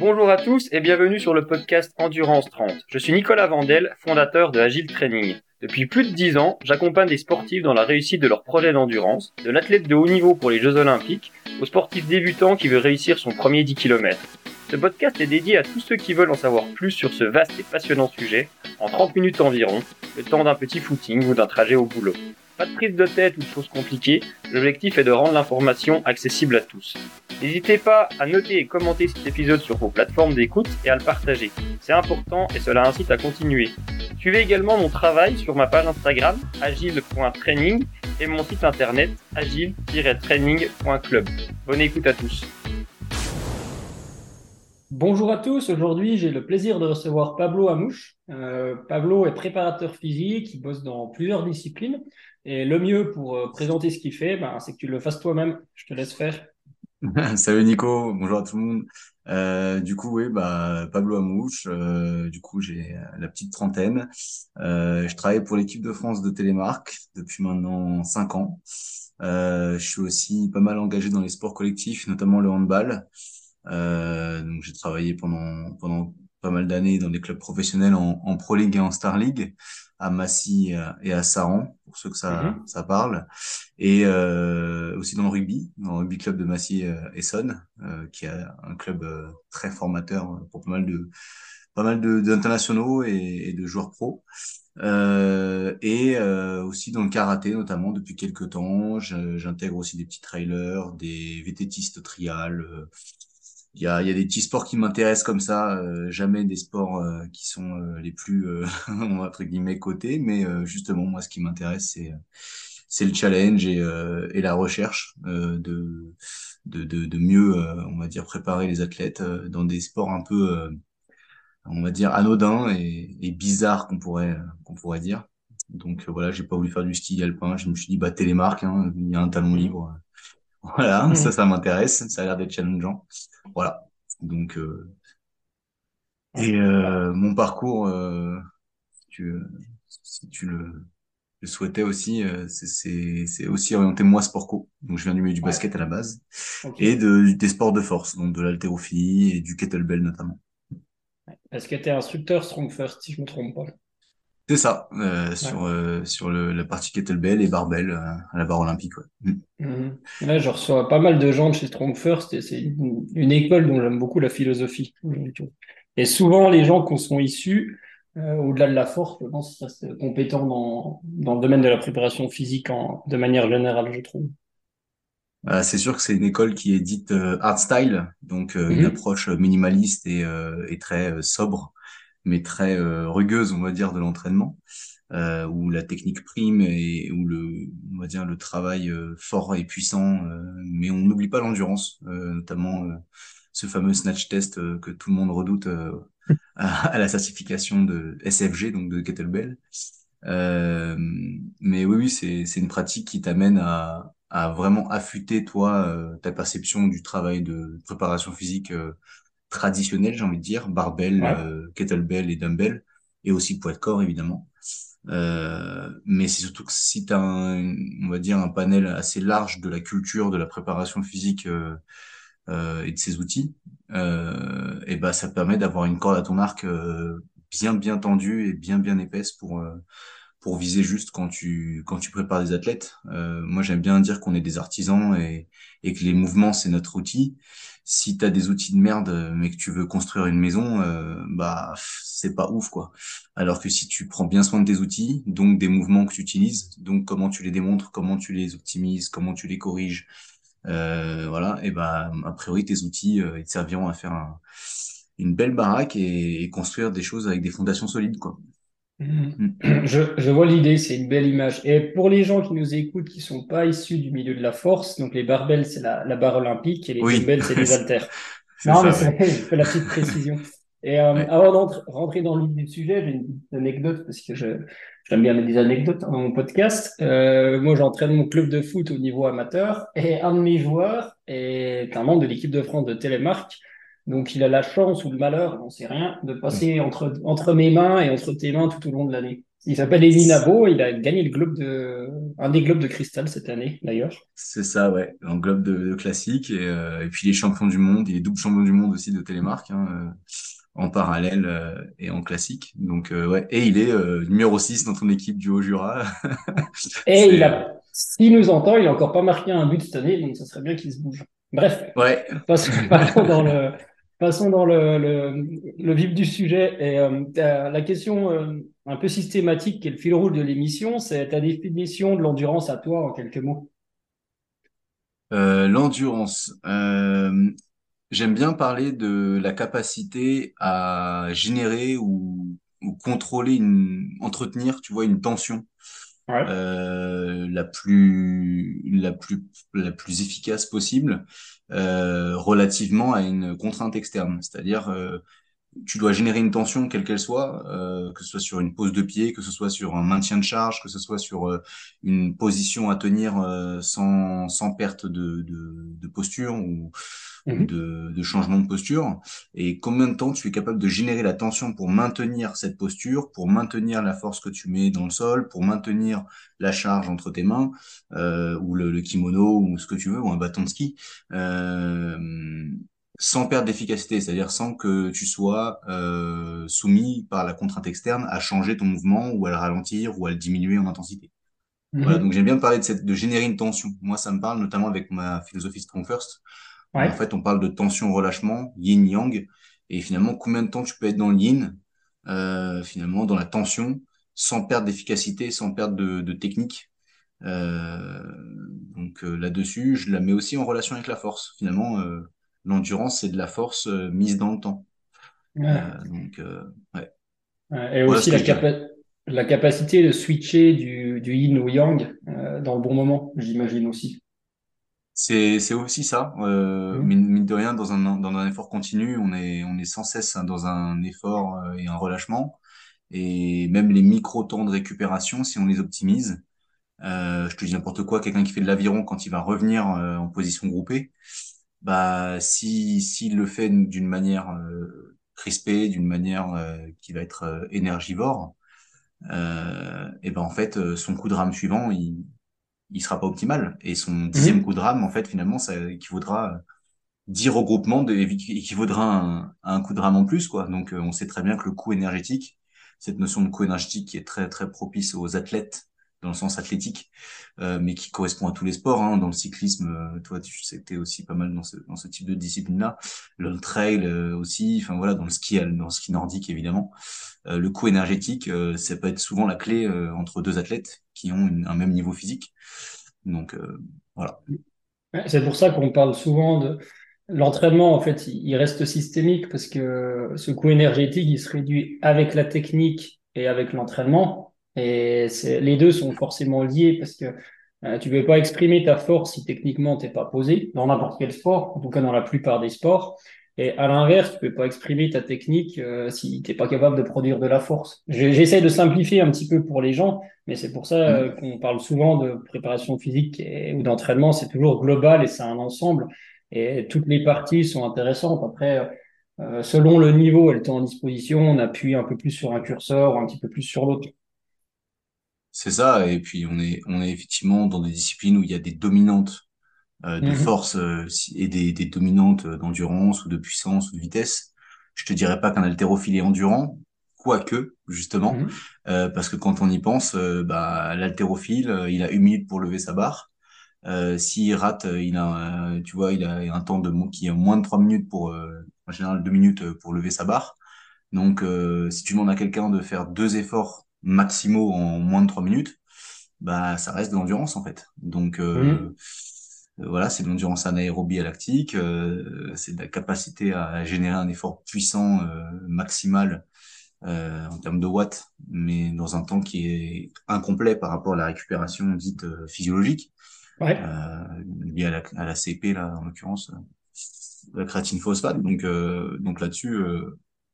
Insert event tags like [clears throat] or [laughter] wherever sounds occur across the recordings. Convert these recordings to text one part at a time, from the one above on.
Bonjour à tous et bienvenue sur le podcast Endurance 30. Je suis Nicolas Vandel, fondateur de Agile Training. Depuis plus de 10 ans, j'accompagne des sportifs dans la réussite de leurs projets d'endurance, de l'athlète de haut niveau pour les Jeux Olympiques, au sportif débutant qui veut réussir son premier 10 km. Ce podcast est dédié à tous ceux qui veulent en savoir plus sur ce vaste et passionnant sujet, en 30 minutes environ, le temps d'un petit footing ou d'un trajet au boulot. Pas de prise de tête ou de choses compliquées, l'objectif est de rendre l'information accessible à tous. N'hésitez pas à noter et commenter cet épisode sur vos plateformes d'écoute et à le partager. C'est important et cela incite à continuer. Suivez également mon travail sur ma page Instagram agile.training et mon site internet agile-training.club. Bonne écoute à tous. Bonjour à tous, aujourd'hui j'ai le plaisir de recevoir Pablo Amouche. Euh, Pablo est préparateur physique, il bosse dans plusieurs disciplines et le mieux pour euh, présenter ce qu'il fait, ben, c'est que tu le fasses toi-même. Je te laisse faire. [laughs] Salut Nico, bonjour à tout le monde. Euh, du coup, oui, bah, Pablo Amouche, euh, du coup, j'ai la petite trentaine. Euh, je travaille pour l'équipe de France de Télémark depuis maintenant cinq ans. Euh, je suis aussi pas mal engagé dans les sports collectifs, notamment le handball. Euh, donc, j'ai travaillé pendant, pendant pas mal d'années dans des clubs professionnels en Pro League et en Star League à Massy et à Saran, pour ceux que ça, mhm. ça parle. Et euh, aussi dans le rugby, dans le rugby club de Massy euh, Essonne, euh, qui est un club euh, très formateur pour pas mal de pas mal d'internationaux et, et, de joueurs pro. Euh, et euh, aussi dans le karaté notamment depuis quelques temps. J'intègre aussi des petits trailers, des vététistes trial, il y a, y a des petits sports qui m'intéressent comme ça, euh, jamais des sports euh, qui sont euh, les plus [laughs] entre guillemets cotés, mais justement moi ce qui m'intéresse c'est c'est le challenge et, et la recherche de, de, de, de mieux on va dire préparer les athlètes dans des sports un peu on va dire anodins et, et bizarres qu'on pourrait qu'on pourrait dire. Donc voilà, j'ai pas voulu faire du ski alpin, je me suis dit bah télémarque, hein, il y a un talon libre voilà, mm. ça, ça m'intéresse. Ça a l'air d'être challengeant. Voilà. Donc, euh... et euh, mon parcours, euh, si, tu, si tu le, le souhaitais aussi, euh, c'est aussi orienté moi sport co. Donc, je viens du milieu du basket à la base et de, des sports de force, donc de l'haltérophilie et du kettlebell notamment. Est-ce que tu es instructeur Strong First, si je me trompe pas? C'est ça, euh, sur, euh, sur le, la partie kettlebell et barbell euh, à la barre olympique. Ouais. Mm. Là, je reçois pas mal de gens de chez Strong First et c'est une, école dont j'aime beaucoup la philosophie. Et souvent, les gens qui sont issus, au-delà de la force, je pense qu'ils compétents dans, dans le domaine de la préparation physique en, de manière générale, je trouve. c'est sûr que c'est une école qui est dite art style, donc une mm-hmm. approche minimaliste et, et très sobre mais très euh, rugueuse, on va dire, de l'entraînement, euh, où la technique prime et où le, on va dire, le travail euh, fort et puissant, euh, mais on n'oublie pas l'endurance, notamment ce fameux snatch test que tout le monde redoute à, la certification de SFG, donc de kettlebell. Euh, mais oui, oui, c'est c'est une pratique qui t'amène à à vraiment affûter toi ta perception du travail de préparation physique traditionnel, j'ai envie de dire, barbell, euh, kettlebell et dumbbell, et aussi poids de corps évidemment. Euh, mais c'est surtout que si tu as, un, on va dire, un panel assez large de la culture, de la préparation physique euh, euh et de ses outils, euh, et ben ça permet d'avoir une corde à ton arc bien bien tendue et bien bien épaisse pour pour viser juste quand tu quand tu prépares des athlètes. moi j'aime bien dire qu'on est des artisans et, et que les mouvements c'est notre outil si tu as des outils de merde mais que tu veux construire une maison, euh, bah c'est pas ouf quoi. Alors que si tu prends bien soin de tes outils, donc des mouvements que tu utilises, donc comment tu les démontres, comment tu les optimises, comment tu les corriges, euh, voilà, et bah a priori tes outils euh, ils te serviront à faire une belle baraque et, et construire des choses avec des fondations solides quoi. Mm. Je, je, vois l'idée, c'est une belle image. Et pour les gens qui nous écoutent, qui sont pas issus du milieu de la force, donc les barbels, c'est la, la, barre olympique et les oui. dumbbells, c'est les [laughs] haltères. non, mais c'est ouais. la petite précision. Et euh, ouais. avant de rentrer dans le du sujet, j'ai une anecdote parce que je j'aime bien des anecdotes dans mon podcast. Euh, moi, j'entraîne mon club de foot au niveau amateur et un de mes joueurs est un membre de l'équipe de France de Télémark donc, il a la chance ou le malheur, on sait rien, de passer entre, entre mes mains et entre tes mains tout au long de l'année. Il s'appelle Elie Nabo. Il a gagné le globe de, un des globes de cristal cette année, d'ailleurs. C'est ça, ouais. Un globe de, classique. Et, et, puis, il est champion du monde. Il est double champion du monde aussi de télémarque. Hein, en parallèle euh, et en classique. Donc euh, ouais, et il est euh, numéro 6 dans ton équipe du Haut-Jura. [laughs] et il a, s'il nous entend, il a encore pas marqué un but cette année, donc ça serait bien qu'il se bouge. Bref, ouais. passons, [laughs] dans le passons dans le, le, le, vif du sujet. Et la question un peu systématique qui est le fil rouge de l'émission, c'est ta définition de l'endurance à toi en quelques mots. l'endurance. Euh, J'aime bien parler de la capacité à générer ou, ou contrôler une, entretenir, tu vois, une tension ouais. euh, la plus, la plus, la plus efficace possible euh, relativement à une contrainte externe. C'est-à-dire, euh, tu dois générer une tension quelle qu'elle soit, euh, que ce soit sur une pose de pied, que ce soit sur un maintien de charge, que ce soit sur euh, une position à tenir sans, sans perte de, de, de posture ou, Mhm. de, de, changement de posture et combien de temps tu es capable de générer la tension pour maintenir cette posture, pour maintenir la force que tu mets dans le sol, pour maintenir la charge entre tes mains euh, ou le, le, kimono ou ce que tu veux ou un bâton de ski euh, sans perdre d'efficacité, c'est-à-dire sans que tu sois euh, soumis par la contrainte externe à changer ton mouvement ou à le ralentir ou à le diminuer en intensité. Voilà, mhm. donc j'aime bien parler de, cette, de générer une tension. Moi, ça me parle notamment avec ma philosophie Strong First, en fait, on parle de tension-relâchement, yin-yang, et finalement, combien de temps tu peux être dans le yin, euh, finalement, dans la tension, sans perdre d'efficacité, sans perdre de, de technique. Euh, donc euh, là-dessus, je la mets aussi en relation avec la force. Finalement, euh, l'endurance, c'est de la force mise dans le temps. Ouais. donc, ouais. Et aussi la, la, capacité de switcher du, du yin au yang dans le bon moment, j'imagine aussi. C'est c'est aussi ça. Euh, mmh. mine, de rien, dans un dans un effort continu, on est on est sans cesse dans un effort euh, et un relâchement. Et même les micro temps de récupération, si on les optimise, euh, je te dis n'importe quoi, quelqu'un qui fait de l'aviron quand il va revenir euh, en position groupée, bah si s'il le fait d'une manière euh, crispée, d'une manière euh, qui va être énergivore, et ben en fait son coup de rame suivant, il il sera pas optimal. Et son mhm. dixième coup de rame, en fait, finalement, ça équivaudra dix regroupements de, équivaudra à un, coup de rame en plus, quoi. Donc, euh, on sait très bien que le coût énergétique, cette notion de coût énergétique qui est très, très propice aux athlètes, dans le sens athlétique, euh, mais qui correspond à tous les sports. Hein. Dans le cyclisme, euh, toi, tu sais que tu es aussi pas mal dans ce, dans ce type de discipline-là. Le trail aussi, enfin voilà, dans le ski, dans le ski nordique évidemment. le coût énergétique, ça peut être souvent la clé entre deux athlètes ont un même niveau physique. Donc voilà. C'est pour ça qu'on parle souvent de l'entraînement. En fait, il reste systémique parce que ce coût énergétique, il se réduit avec la technique et avec l'entraînement. Et les deux sont forcément liés parce que euh, tu ne peux pas exprimer ta force si techniquement tu n'es pas posé dans n'importe quel sport, en tout cas dans la plupart des sports. Et à l'inverse, tu peux pas exprimer ta technique euh, si tu n'es pas capable de produire de la force. J'essaie de simplifier un petit peu pour les gens, mais c'est pour ça mmh. euh, qu'on parle souvent de préparation physique ou d'entraînement. C'est toujours global et c'est un ensemble. Et toutes les parties sont intéressantes. Après, euh, selon le niveau et le temps en disposition, on appuie un peu plus sur un curseur ou un petit peu plus sur l'autre. C'est ça, et puis on est, on est effectivement dans des disciplines où il y a des dominantes euh, de mhm. force euh, et des, des dominantes d'endurance ou de puissance ou de vitesse. Je te dirais pas qu'un haltérophile est endurant, quoique, justement, mhm. euh, parce que quand on y pense, euh, bah, l'haltérophile, il a une minute pour lever sa barre. S'il rate, il a, tu vois, il a un temps de qui est moins de trois minutes pour, en général deux minutes pour lever sa barre. Donc, si tu demandes à quelqu'un de faire deux efforts maximaux en moins de trois minutes, bah ça reste de l'endurance en fait. Donc euh, mmh. Voilà, c'est de l'endurance anaérobie à lactique, euh, c'est de la capacité à générer un effort puissant euh, maximal euh, en termes de watts, mais dans un temps qui est incomplet par rapport à la récupération dite euh, physiologique, ouais. liée à la, à la CP là en l'occurrence, la créatine phosphate. Donc donc là-dessus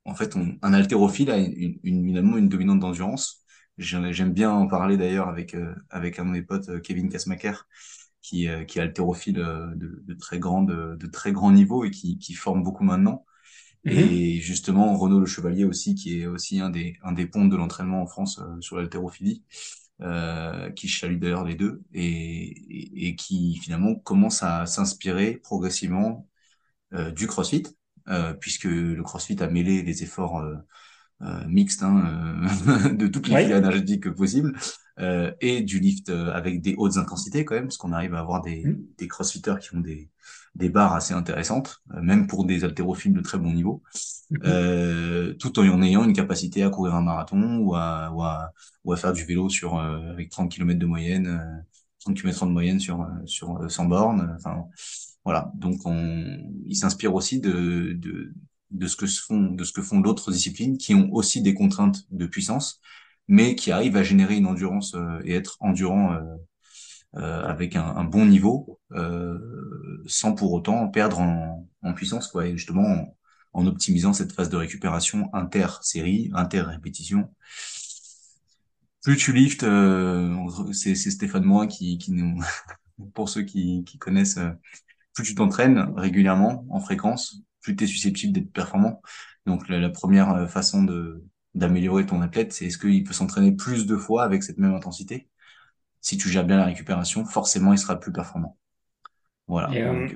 en fait, on, un haltérophile a une, une, une, une dominante d'endurance. J'aime bien en parler d'ailleurs avec euh, avec un de mes potes, euh, Kevin Kasmaker, qui, qui est haltérophile euh, de, de, très grand de, de, très grand niveau et qui, qui forme beaucoup maintenant. Et justement, Renaud Le Chevalier aussi, qui est aussi un des, un des ponts de l'entraînement en France euh, sur l'haltérophilie, euh, qui salue d'ailleurs les deux, et, et, qui finalement commence à s'inspirer progressivement euh, du CrossFit, euh, puisque le CrossFit a mêlé les efforts euh, euh mixtes hein, [laughs] de toutes les filières énergétiques possibles, et du lift avec des hautes intensités quand même, parce qu'on arrive à avoir des, mmh. des crossfitters qui ont des, des barres assez intéressantes, euh, même pour des haltérophiles de très bon niveau, mhm. euh, tout en ayant une capacité à courir un marathon ou à, ou à, ou à faire du vélo sur euh, avec 30 km de moyenne, euh, 30 km de moyenne sur euh, sur 100 bornes. Enfin voilà, donc on, il s'inspire aussi de, de de ce que font de ce que font d'autres disciplines qui ont aussi des contraintes de puissance, mais qui arrivent à générer une endurance et être endurant euh, avec un, un, bon niveau, euh, sans pour autant perdre en, en puissance, quoi. Et justement, en, en, optimisant cette phase de récupération inter-série, inter-répétition. Plus tu lifts, euh, c'est Stéphane Moin qui, qui nous, [laughs] pour ceux qui, qui connaissent, plus tu t'entraînes régulièrement, en fréquence, plus tu es susceptible d'être performant. Donc la, la première façon de d'améliorer ton athlète, c'est est-ce qu'il peut s'entraîner plus de fois avec cette même intensité? Si tu gères bien la récupération, forcément, il sera plus performant. Voilà. Euh,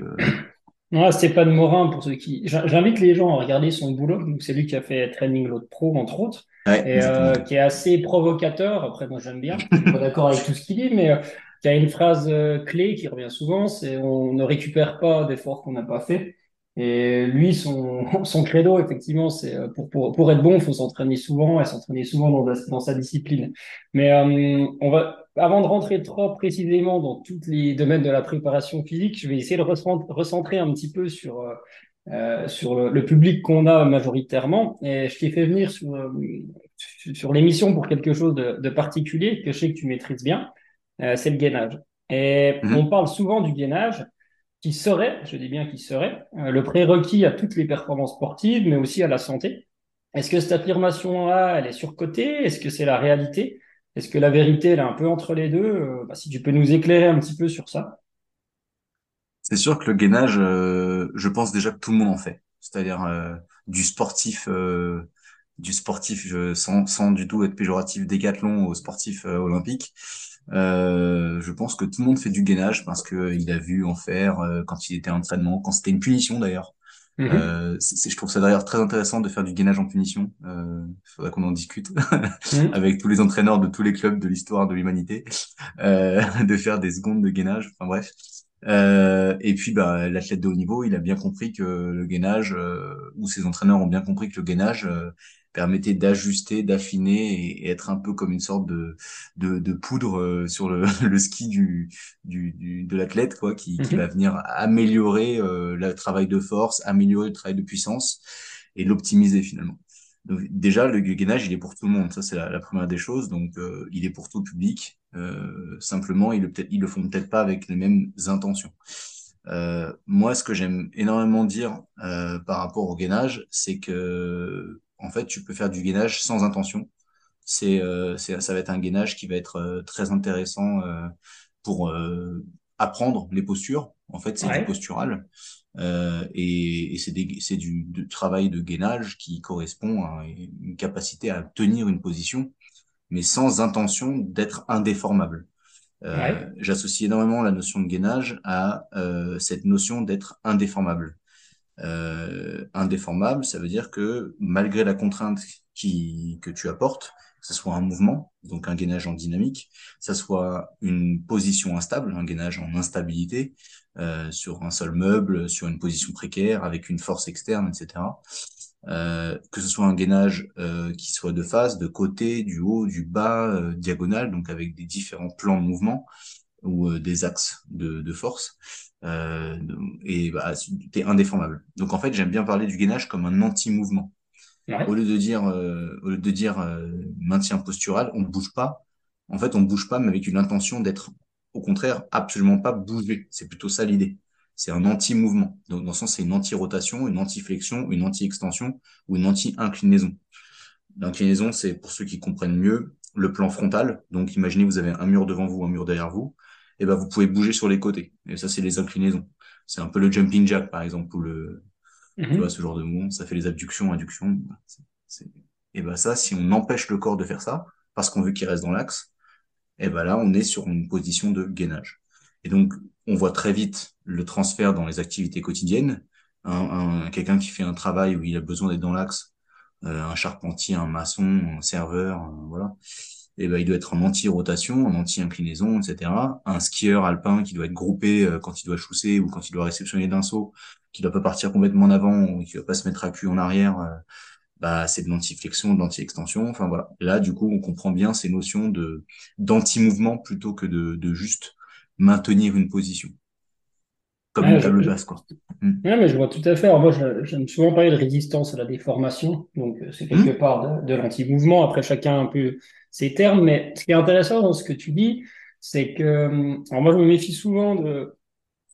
euh, [clears throat] Stéphane Morin, pour ceux qui. J'invite les gens à regarder son boulot. C'est lui qui a fait Training Load Pro, entre autres. et, euh, qui est assez provocateur. Après, moi, j'aime bien. [laughs] Je suis pas d'accord avec tout ce qu'il dit, mais qui a une phrase clé qui revient souvent c'est on ne récupère pas d'efforts qu'on n'a pas fait. Et lui, son, [laughs] son credo, effectivement, c'est pour, pour, pour être bon, il faut s'entraîner souvent et s'entraîner souvent dans, dans, sa discipline. Mais on va avant de rentrer trop précisément dans tous les domaines de la préparation physique, je vais essayer de recentrer un petit peu sur, euh, euh sur le, public qu'on a majoritairement. Et je t'ai fait venir sur, euh, sur l'émission pour quelque chose de, de, particulier que je sais que tu maîtrises bien, euh, c'est le gainage. Et mhm. on parle souvent du gainage qui serait, je dis bien qui serait, le prérequis à toutes les performances sportives, mais aussi à la santé. Est-ce que cette affirmation-là, elle est surcotée? Est-ce que c'est la réalité? Est-ce que la vérité, elle est un peu entre les deux? Euh, bah, Si tu peux nous éclairer un petit peu sur ça. C'est sûr que le gainage, euh, je pense déjà que tout le monde en fait. C'est-à-dire euh, du sportif, du sportif sans, sans du tout être péjoratif décathlon au sportif olympique. Je pense que tout le monde fait du gainage parce que il a vu en faire quand il était en entraînement, quand c'était une punition d'ailleurs. Mhm. Euh, je trouve ça d'ailleurs très intéressant de faire du gainage en punition. Il euh, faudrait qu'on en discute [laughs] mhm. avec tous les entraîneurs de tous les clubs de l'histoire de l'humanité, euh, [laughs] de faire des secondes de gainage. Enfin bref. Euh, et puis, bah, l'athlète de haut niveau, il a bien compris que le gainage, euh, ou ses entraîneurs ont bien compris que le gainage, permettait d'ajuster, d'affiner et, être un peu comme une sorte de, de, de poudre euh, sur le, [laughs] le ski du, du, du de l'athlète, quoi, qui, qui, mhm. va venir améliorer euh, le travail de force, améliorer le travail de puissance et l'optimiser finalement. Donc, déjà, le gainage, il est pour tout le monde. Ça, c'est la, la, première des choses. Donc, euh, il est pour tout le public. Euh, simplement, il le, ils le font peut-être pas avec les mêmes intentions. Euh, moi, ce que j'aime énormément dire par rapport au gainage, c'est que en fait, tu peux faire du gainage sans intention. C'est, euh, ça va être un gainage qui va être euh, très intéressant euh, pour euh, apprendre les postures. En fait, c'est du postural. et, et c'est du, du, travail de gainage qui correspond à une capacité à tenir une position, mais sans intention d'être indéformable. Euh, J'associe énormément la notion de gainage à euh, cette notion d'être indéformable euh, indéformable, ça veut dire que malgré la contrainte qui, que tu apportes, que ce soit un mouvement, donc un gainage en dynamique, que ce soit une position instable, un gainage en instabilité, euh, sur un seul meuble, sur une position précaire, avec une force externe, etc. Euh, que ce soit un gainage euh, qui soit de face, de côté, du haut, du bas, euh, diagonal, donc avec des différents plans de mouvement ou euh, des axes de, de force euh, et bah, t'es indéformable. Donc en fait, j'aime bien parler du gainage comme un anti-mouvement. Au lieu de dire, euh, au lieu de dire euh, maintien postural, on bouge pas. En fait, on bouge pas, mais avec une intention d'être, au contraire, absolument pas bougé. C'est plutôt ça l'idée. C'est un anti-mouvement. Donc dans ce sens, c'est une anti-rotation, une anti-flexion, une anti-extension ou une anti-inclinaison. L'inclinaison, c'est pour ceux qui comprennent mieux le plan frontal. Donc imaginez vous avez un mur devant vous, un mur derrière vous et ben vous pouvez bouger sur les côtés. Et ça, c'est les inclinaisons. C'est un peu le jumping jack, par exemple, ou le, Tu mhm. vois, ce genre de mouvement, ça fait les abductions, adductions. Et ben ça, si on empêche le corps de faire ça, parce qu'on veut qu'il reste dans l'axe, et ben là, on est sur une position de gainage. Et donc, on voit très vite le transfert dans les activités quotidiennes. Un, quelqu'un qui fait un travail où il a besoin d'être dans l'axe, euh, un charpentier, un maçon, un serveur, voilà. Et ben, il doit être en anti-rotation, en anti-inclinaison, etc. Un skieur alpin qui doit être groupé euh, quand il doit chousser ou quand il doit réceptionner d'un saut, qui doit pas partir complètement en avant ou qui doit pas se mettre à cul en arrière, euh, bah, c'est de l'anti-flexion, de l'anti-extension. Enfin voilà. Là, du coup, on comprend bien ces notions de d'anti-mouvement plutôt que de, de juste maintenir une position. Comme une table basse, quoi. Hmm. mais je vois tout à fait. Alors moi, j'aime souvent parler de résistance à la déformation. Donc, euh, c'est quelque hmm. part de, de l'anti-mouvement. Après, chacun un peu ses termes. Mais ce qui est intéressant dans ce que tu dis, c'est que, alors moi, je me méfie souvent de,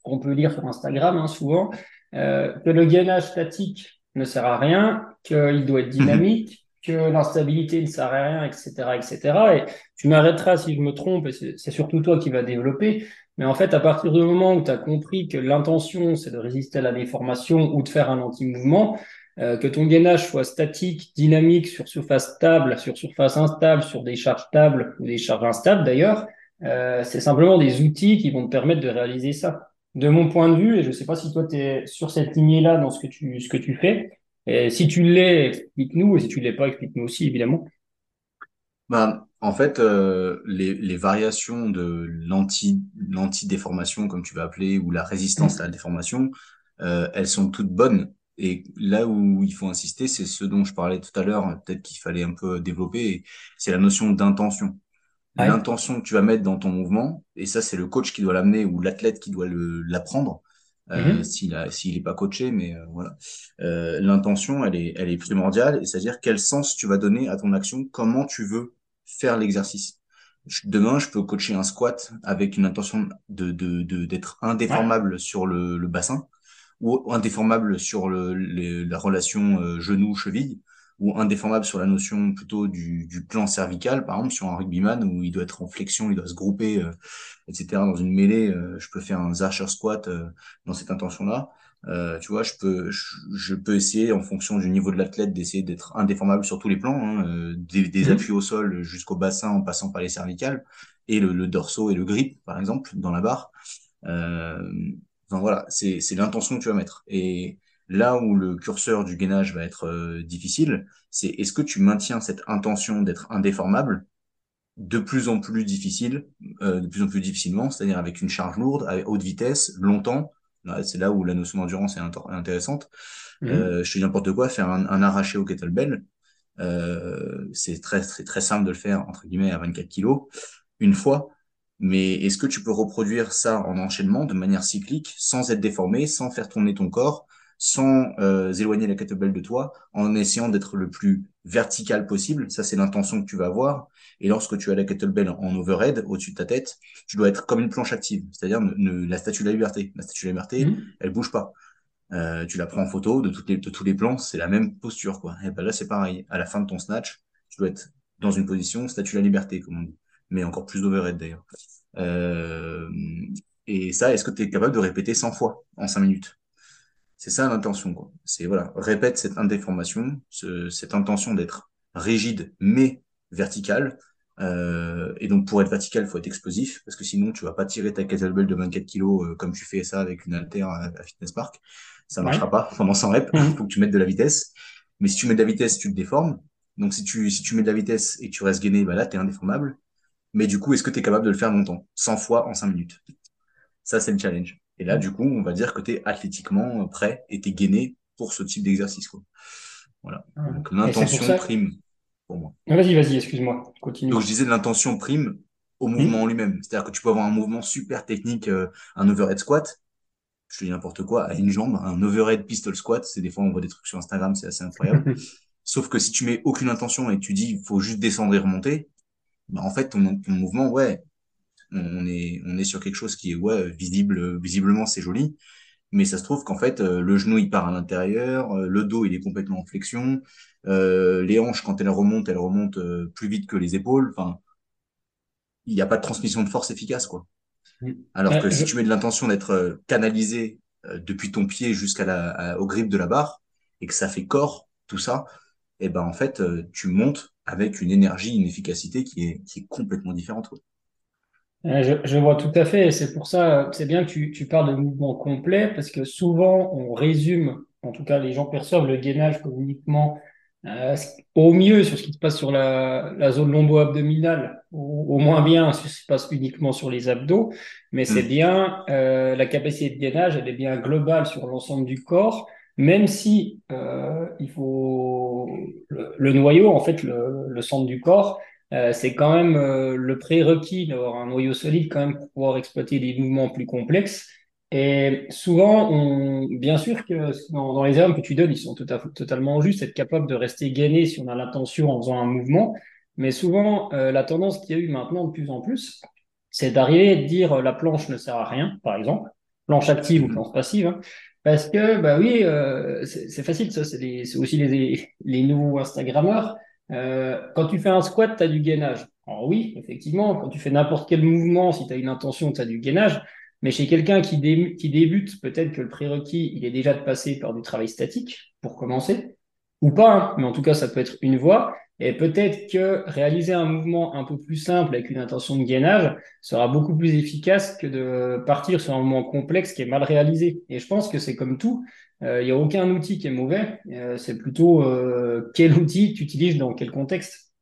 on peut lire sur Instagram, hein, souvent, euh, que le gainage statique ne sert à rien, qu'il doit être dynamique, que l'instabilité ne sert à rien, etc., etc. Et tu m'arrêteras si je me trompe, et c'est surtout toi qui vas développer. Mais en fait, à partir du moment où tu as compris que l'intention, c'est de résister à la déformation ou de faire un anti-mouvement, euh, que ton gainage soit statique, dynamique, sur surface stable, sur surface instable, sur des charges stables ou des charges instables d'ailleurs, euh, c'est simplement des outils qui vont te permettre de réaliser ça. De mon point de vue, et je ne sais pas si toi tu es sur cette lignée-là dans ce que tu, ce que tu fais, si tu l'es, explique-nous, et si tu l'es pas, explique-nous aussi, évidemment. Bah, en fait, euh, les, variations de l'anti, l'anti-déformation, comme tu vas appeler, ou la résistance à la déformation, elles sont toutes bonnes. Et là où il faut insister, c'est ce dont je parlais tout à l'heure, peut-être qu'il fallait un peu développer, c'est la notion d'intention. L'intention que tu vas mettre dans ton mouvement, et ça c'est le coach qui doit l'amener ou l'athlète qui doit l'apprendre, euh, mhm. s'il a s'il est pas coaché mais euh, voilà euh, l'intention elle est elle est primordiale et c'est à dire quel sens tu vas donner à ton action comment tu veux faire l'exercice demain je peux coacher un squat avec une intention de de d'être indéformable sur le, le bassin ou indéformable sur le, la relation euh, genou cheville ou indéformable sur la notion plutôt du, du, plan cervical, par exemple sur un rugbyman où il doit être en flexion, il doit se grouper, euh, etc. Dans une mêlée, euh, je peux faire un Zarcher squat euh, dans cette intention-là. tu vois, je peux, je, peux essayer en fonction du niveau de l'athlète d'essayer d'être indéformable sur tous les plans, hein, des, des mmh. appuis au sol jusqu'au bassin en passant par les cervicales et le, le dorsaux et le grip, par exemple, dans la barre. Enfin voilà, c'est l'intention que tu vas mettre. Et Là où le curseur du gainage va être euh, difficile, c'est est-ce que tu maintiens cette intention d'être indéformable de plus en plus difficile, euh, de plus en plus difficilement, c'est-à-dire avec une charge lourde, à haute vitesse, longtemps? C'est là où la notion d'endurance est intéressante. Mmh. Euh, je fais n'importe quoi, faire un, un, arraché au kettlebell, euh, c'est très, très très simple de le faire entre guillemets à 24 kilos une fois. Mais est-ce que tu peux reproduire ça en enchaînement de manière cyclique, sans être déformé, sans faire tourner ton corps, sans euh, éloigner la kettlebell de toi, en essayant d'être le plus vertical possible? Ça, c'est l'intention que tu vas avoir. Et lorsque tu as la kettlebell en overhead, au-dessus de ta tête, tu dois être comme une planche active, c'est-à-dire la statue de la liberté. La statue de la liberté, mmh. elle bouge pas. Euh, tu la prends en photo de, toutes les, de tous les plans, c'est la même posture. quoi. Et ben là, c'est pareil. À la fin de ton snatch, tu dois être dans une position statue de la liberté, comme on dit. Mais encore plus d'overhead d'ailleurs. Euh, et ça, est-ce que tu es capable de répéter 100 fois en 5 minutes? C'est ça l'intention, quoi. C'est, voilà, répète cette indéformation, ce, cette intention d'être rigide mais verticale. Euh, et donc, pour être vertical, il faut être explosif, parce que sinon, tu vas pas tirer ta kettlebell de 24 kilos euh, comme tu fais ça avec une halter à, Fitness Park. Ça marchera pas pendant 100 reps. Il faut que tu mettes de la vitesse. Mais si tu mets de la vitesse, tu te déformes. Donc, si tu, si tu mets de la vitesse et que tu restes gainé, bah là, t'es indéformable. Mais du coup, est-ce que tu es capable de le faire longtemps 100 fois en 5 minutes. Ça, c'est le challenge. Et là, du coup, on va dire que tu es athlétiquement prêt et tu es gainé pour ce type d'exercice. Voilà. Ah. Donc l'intention prime pour moi. Vas-y, vas-y, excuse-moi. Continue. Donc je disais l'intention prime au mouvement en lui-même. C'est-à-dire que tu peux avoir un mouvement super technique, euh, un overhead squat, je te dis n'importe quoi, à une jambe, un overhead pistol squat, c'est des fois on voit des trucs sur Instagram, c'est assez incroyable. [laughs] Sauf que si tu mets aucune intention et tu dis il faut juste descendre et remonter, bah en fait ton, ton mouvement, ouais, on est on est sur quelque chose qui est ouais visible visiblement c'est joli. Mais ça se trouve qu'en fait euh, le genou il part à l'intérieur euh, le dos il est complètement en flexion euh, les hanches quand elles remontent elles remontent plus vite que les épaules. Enfin il n'y a pas de transmission de force efficace quoi. Alors que si tu mets de l'intention d'être canalisé depuis ton pied jusqu'à la, au grip de la barre, et que ça fait corps, tout ça, et eh ben en fait, tu montes avec une énergie, une efficacité qui est, qui est complètement différente. Je, je, vois tout à fait, et c'est pour ça, c'est bien que tu, tu parles de mouvement complet, parce que souvent on résume, en tout cas les gens perçoivent le gainage comme uniquement euh, au mieux sur ce qui se passe sur la, la zone lombo-abdominale, au, au, moins bien sur ce qui se passe uniquement sur les abdos, mais c'est mm. bien euh, la capacité de gainage, elle est bien globale sur l'ensemble du corps, même si euh, il faut le, noyau, en fait, le, le centre du corps, euh, c'est quand même euh, le prérequis d'avoir un noyau solide quand même pour pouvoir exploiter des mouvements plus complexes. Et souvent, on, bien sûr que dans, les armes que tu donnes, ils sont tout à, totalement justes, être capable de rester gainé si on a l'intention en faisant un mouvement. Mais souvent, euh, la tendance qu'il y a eu maintenant de plus en plus, c'est d'arriver à dire euh, la planche ne sert à rien, par exemple, planche active ou planche passive, hein. Parce que bah oui, euh, c'est facile, ça, c'est aussi les, les nouveaux Instagrammeurs. quand tu fais un squat, tu as du gainage. Alors oui, effectivement, quand tu fais n'importe quel mouvement, si tu as une intention, tu as du gainage. Mais chez quelqu'un qui, qui débute, peut-être que le prérequis, il est déjà de passer par du travail statique pour commencer, ou pas, hein. mais en tout cas, ça peut être une voie. Et peut-être que réaliser un mouvement un peu plus simple avec une intention de gainage sera beaucoup plus efficace que de partir sur un mouvement complexe qui est mal réalisé. Et je pense que c'est comme tout, euh, il n'y a aucun outil qui est mauvais, euh, c'est plutôt euh, quel outil tu utilises dans quel contexte.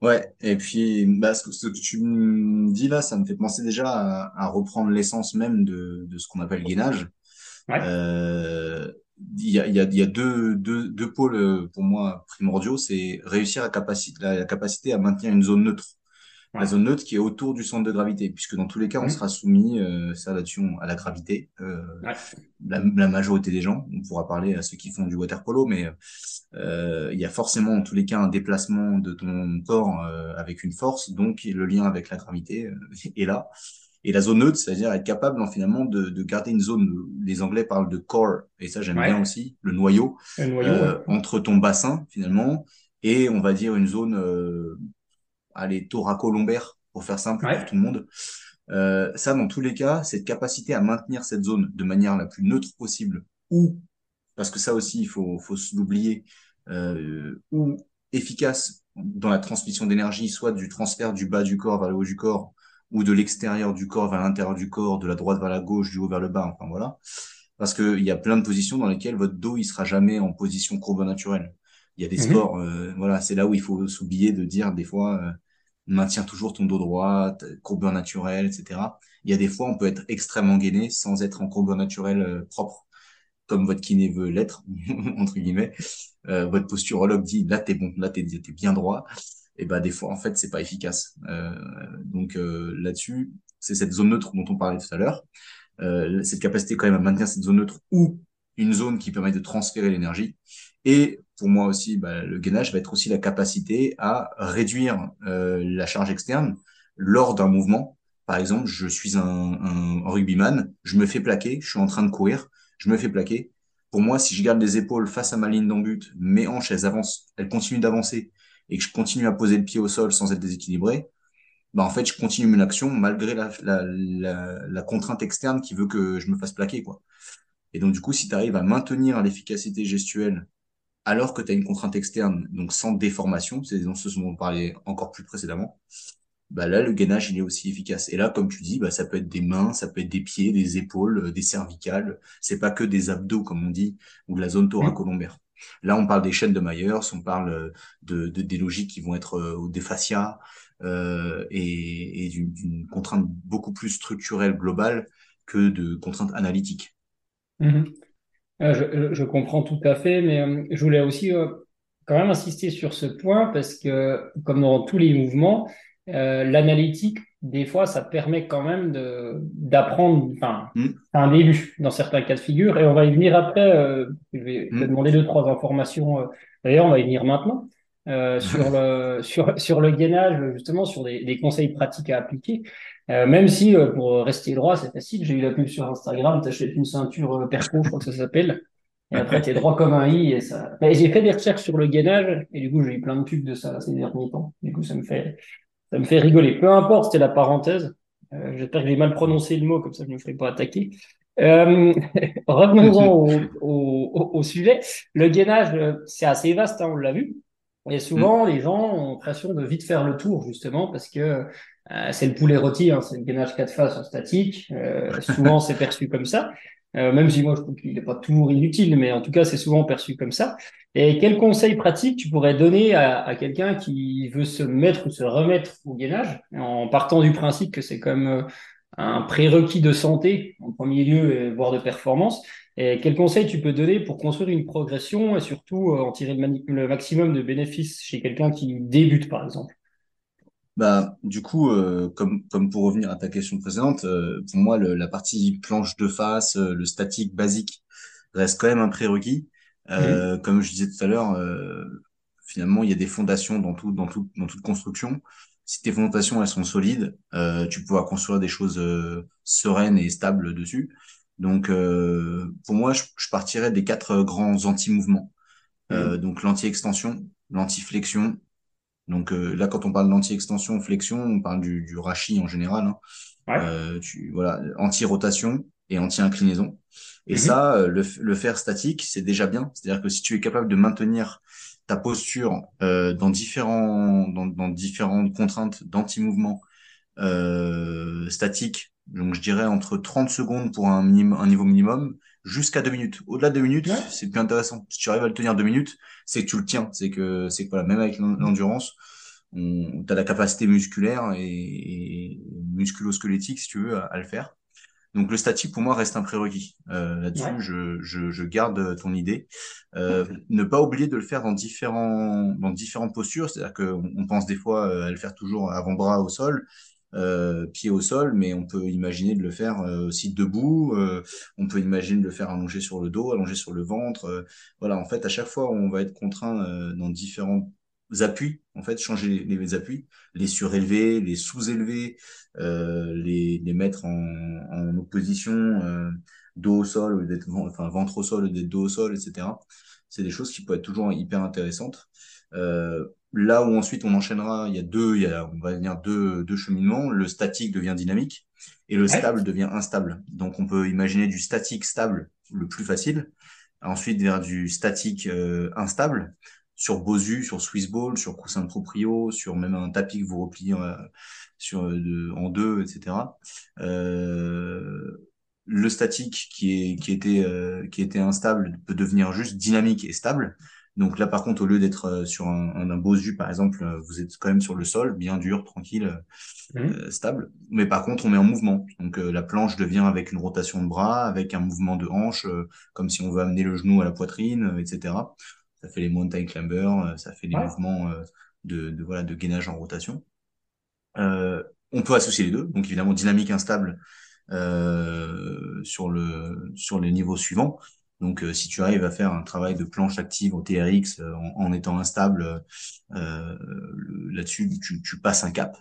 Ouais, et puis bah, ce, que, tu me dis là, ça me fait penser déjà à, reprendre l'essence même de, de ce qu'on appelle gainage. Euh, il y a, il y a, y a deux, deux, deux pôles pour moi primordiaux, c'est réussir à capacité, la capacité à maintenir une zone neutre. La zone neutre qui est autour du centre de gravité, puisque dans tous les cas, on sera soumis, euh, ça là-dessus, à la gravité. Euh, la, la, majorité des gens, on pourra parler à ceux qui font du water polo, mais euh, il y a forcément dans tous les cas un déplacement de ton corps euh, avec une force, donc le lien avec la gravité euh, est là. Et la zone neutre, c'est-à-dire être capable finalement de, de, garder une zone. Les Anglais parlent de core, et ça j'aime bien aussi, le noyau, le noyau entre ton bassin finalement et on va dire une zone allez, thoraco-lombaire, pour faire simple pour tout le monde. Euh, ça, dans tous les cas, cette capacité à maintenir cette zone de manière la plus neutre possible, ou, parce que ça aussi, il faut, faut l'oublier, euh, ou efficace dans la transmission d'énergie, soit du transfert du bas du corps vers le haut du corps, ou de l'extérieur du corps vers l'intérieur du corps, de la droite vers la gauche, du haut vers le bas, enfin voilà. Parce qu'il y a plein de positions dans lesquelles votre dos, il sera jamais en position courbe naturelle. Il y a des mhm. sports, euh, voilà, c'est là où il faut s'oublier de dire des fois, euh, maintiens toujours ton dos droit, courbure naturelle, etc. Il y a des fois, on peut être extrêmement gainé sans être en courbure naturelle euh, propre, comme votre kiné veut l'être, [laughs] entre guillemets. Euh, votre posturologue dit, là, t'es bon, là, t'es es bien droit. Et ben des fois, en fait, c'est pas efficace. Euh, donc euh, là-dessus, c'est cette zone neutre dont on parlait tout à l'heure. Euh, cette capacité quand même à maintenir cette zone neutre ou une zone qui permet de transférer l'énergie. Et pour moi aussi, bah, le gainage va être aussi la capacité à réduire la charge externe lors d'un mouvement. Par exemple, je suis un, un, rugbyman, je me fais plaquer, je suis en train de courir, je me fais plaquer. Pour moi, si je garde les épaules face à ma ligne d'embut, mes hanches, elles avancent, elles continuent d'avancer et que je continue à poser le pied au sol sans être déséquilibré, bah en fait, je continue mon action malgré la, contrainte externe qui veut que je me fasse plaquer. quoi. Et donc, du coup, si tu arrives à maintenir l'efficacité gestuelle alors que tu as une contrainte externe, donc sans déformation, c'est ce dont on parlait encore plus précédemment, bah là, le gainage, il est aussi efficace. Et là, comme tu dis, bah, ça peut être des mains, ça peut être des pieds, des épaules, euh, des cervicales. C'est pas que des abdos, comme on dit, ou de la zone thoracolombaire. Là, on parle des chaînes de Myers, on parle euh, de, de des logiques qui vont être euh, des fascias euh, et, d'une contrainte beaucoup plus structurelle globale que de contraintes analytiques. Mmh je, comprends tout à fait, mais je voulais aussi quand même insister sur ce point parce que, comme dans tous les mouvements, euh, l'analytique, des fois, ça permet quand même de d'apprendre, enfin, mm. un début dans certains cas de figure, et on va y venir après. je vais mm. te demander deux, trois informations. D'ailleurs, on va y venir maintenant. Euh, sur le sur sur le gainage justement sur des, des conseils pratiques à appliquer euh, même si euh, pour rester droit c'est facile j'ai eu la pub sur Instagram t'achètes une ceinture euh, perco je crois que ça s'appelle et après t'es droit comme un i et ça j'ai fait des recherches sur le gainage et du coup j'ai eu plein de pubs de ça ces derniers temps du coup ça me fait ça me fait rigoler peu importe c'était la parenthèse j'espère que j'ai mal prononcé le mot comme ça je ne me ferai pas attaquer Euh, [laughs] revenons [laughs] au, au, sujet. Le gainage, c'est assez vaste, hein, on l'a vu. Et souvent, mm. les gens ont l'impression de vite faire le tour, justement, parce que euh, c'est le poulet rôti, hein, c'est le gainage quatre faces en statique. Euh, souvent, c'est perçu comme ça. Euh, même si moi, je trouve qu'il n'est pas toujours inutile, mais en tout cas, c'est souvent perçu comme ça. Et quel conseil pratique tu pourrais donner à, quelqu'un qui veut se mettre ou se remettre au gainage, en partant du principe que c'est comme un prérequis de santé en premier lieu, voire de performance? Et quel conseil tu peux donner pour construire une progression et surtout euh, en tirer le, maximum de bénéfices chez quelqu'un qui débute, par exemple? Bah, du coup, euh, comme, comme pour revenir à ta question précédente, euh, pour moi, la partie planche de face, le statique basique reste quand même un prérequis. Mmh. Comme je disais tout à l'heure, finalement, il y a des fondations dans, tout, dans, tout, dans toute construction si tes fondations elles sont solides, euh, tu pourras construire des choses euh, sereines et stables dessus. Donc euh, pour moi, je, je, partirais des quatre grands anti-mouvements. Euh, mmh. Donc l'anti-extension, l'anti-flexion. Donc là, quand on parle d'anti-extension, flexion, on parle du, du rachis en général. Hein. Ouais. tu, voilà, anti-rotation et anti-inclinaison. Et mmh. ça, le, le faire statique, c'est déjà bien. C'est-à-dire que si tu es capable de maintenir ta posture euh, dans différents dans, dans différentes contraintes d'anti-mouvement euh, statique. Donc je dirais entre 30 secondes pour un, minimum, un niveau minimum jusqu'à 2 minutes. Au-delà de 2 minutes, c'est plus intéressant. Si tu arrives à le tenir 2 minutes, c'est que tu le tiens. C'est que c'est que voilà, même avec l'endurance, tu as la capacité musculaire et, et musculo-squelettique, si tu veux, à le faire. Donc le statique pour moi reste un prérequis. Euh, Là-dessus, je, je, je, garde ton idée. Euh, ne pas oublier de le faire dans différents dans différentes postures, c'est-à-dire qu'on on pense des fois euh, à le faire toujours avant-bras au sol, euh, pied au sol, mais on peut imaginer de le faire euh, aussi debout. Euh, on peut imaginer de le faire allongé sur le dos, allongé sur le ventre. voilà, en fait, à chaque fois, on va être contraint dans différentes appuis, en fait, changer les, appuis, les surélever, les sous-élever, euh, les, les mettre en, en opposition, euh, dos au sol, d'être, enfin, ventre au sol, d'être dos au sol, etc. C'est des choses qui peuvent être toujours hyper intéressantes. Euh, là où ensuite on enchaînera, il y a deux, il y a, on va dire deux, deux cheminements. Le statique devient dynamique et le stable devient instable. Donc on peut imaginer du statique stable le plus facile, ensuite vers du statique euh, instable sur Bosu, sur Swissball, sur coussin de proprio, sur même un tapis que vous repliez euh, sur, de, en deux, etc. Euh, le statique qui, est, qui, était, euh, qui était instable peut devenir juste dynamique et stable. Donc là, par contre, au lieu d'être euh, sur un, un, Bosu, par exemple, vous êtes quand même sur le sol, bien dur, tranquille, mmh. stable. Mais par contre, on met en mouvement. Donc la planche devient avec une rotation de bras, avec un mouvement de hanche, comme si on veut amener le genou à la poitrine, etc ça fait les mountain climbers, euh, ça fait des mouvements euh, de, de, voilà, de gainage en rotation. Euh, on peut associer les deux, donc évidemment dynamique instable euh, sur le sur les niveaux suivants. Donc, si tu arrives à faire un travail de planche active au TRX en, en, étant instable, euh, là-dessus, tu, tu, passes un cap.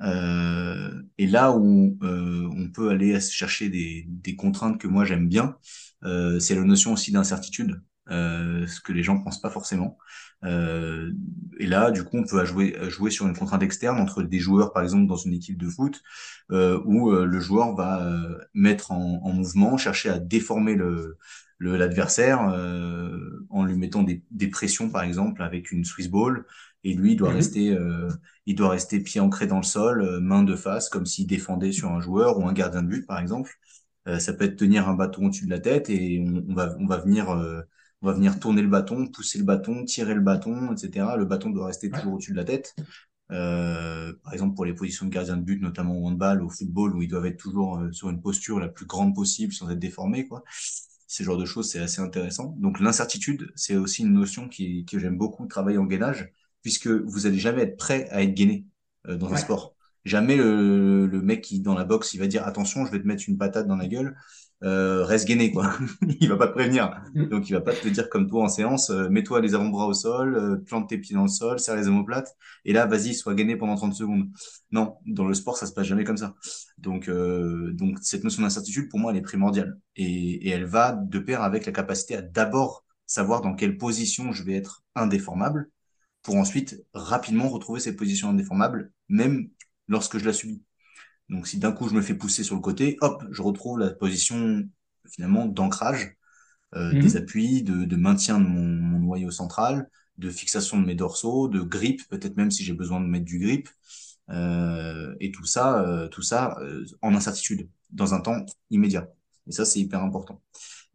Euh, et là où on peut aller chercher des, des contraintes que moi j'aime bien, c'est la notion aussi d'incertitude. Euh, ce que les gens pensent pas forcément. Euh, et là, du coup, on peut jouer, jouer sur une contrainte externe entre des joueurs, par exemple, dans une équipe de foot, euh, où euh, le joueur va euh, mettre en, en, mouvement, chercher à déformer le l'adversaire en lui mettant des, des, pressions, par exemple, avec une Swiss ball. Et lui, il doit mhm. rester, il doit rester pied ancré dans le sol, main de face, comme s'il défendait sur un joueur ou un gardien de but, par exemple. ça peut être tenir un bâton au-dessus de la tête et on, on va, on va venir on va venir tourner le bâton, pousser le bâton, tirer le bâton, etc. Le bâton doit rester toujours au-dessus de la tête. Euh, par exemple, pour les positions de gardien de but, notamment au handball, au football, où ils doivent être toujours euh, sur une posture la plus grande possible sans être déformés, quoi. Ces genres de choses, c'est assez intéressant. Donc, l'incertitude, c'est aussi une notion qui, que j'aime beaucoup travailler en gainage, puisque vous allez jamais être prêt à être gainé euh, dans un sport. Jamais le, le mec qui, dans la boxe, il va dire attention, je vais te mettre une patate dans la gueule euh, reste gainé quoi. [laughs] il va pas te prévenir. Mm. Donc il va pas te dire comme toi en séance, euh, mets-toi les avant-bras au sol, euh, plante tes pieds dans le sol, serre les omoplates et là vas-y, sois gainé pendant 30 secondes. Non, dans le sport ça se passe jamais comme ça. Donc euh, donc cette notion d'incertitude pour moi elle est primordiale et, et elle va de pair avec la capacité à d'abord savoir dans quelle position je vais être indéformable pour ensuite rapidement retrouver cette position indéformable même lorsque je la subis. Donc si d'un coup je me fais pousser sur le côté, hop, je retrouve la position finalement d'ancrage, euh, Mhm. des appuis, de, de maintien de mon, mon noyau central, de fixation de mes dorsaux, de grip, peut-être même si j'ai besoin de mettre du grip, euh, et tout ça, euh, tout ça euh, en incertitude, dans un temps immédiat. Et ça, c'est hyper important.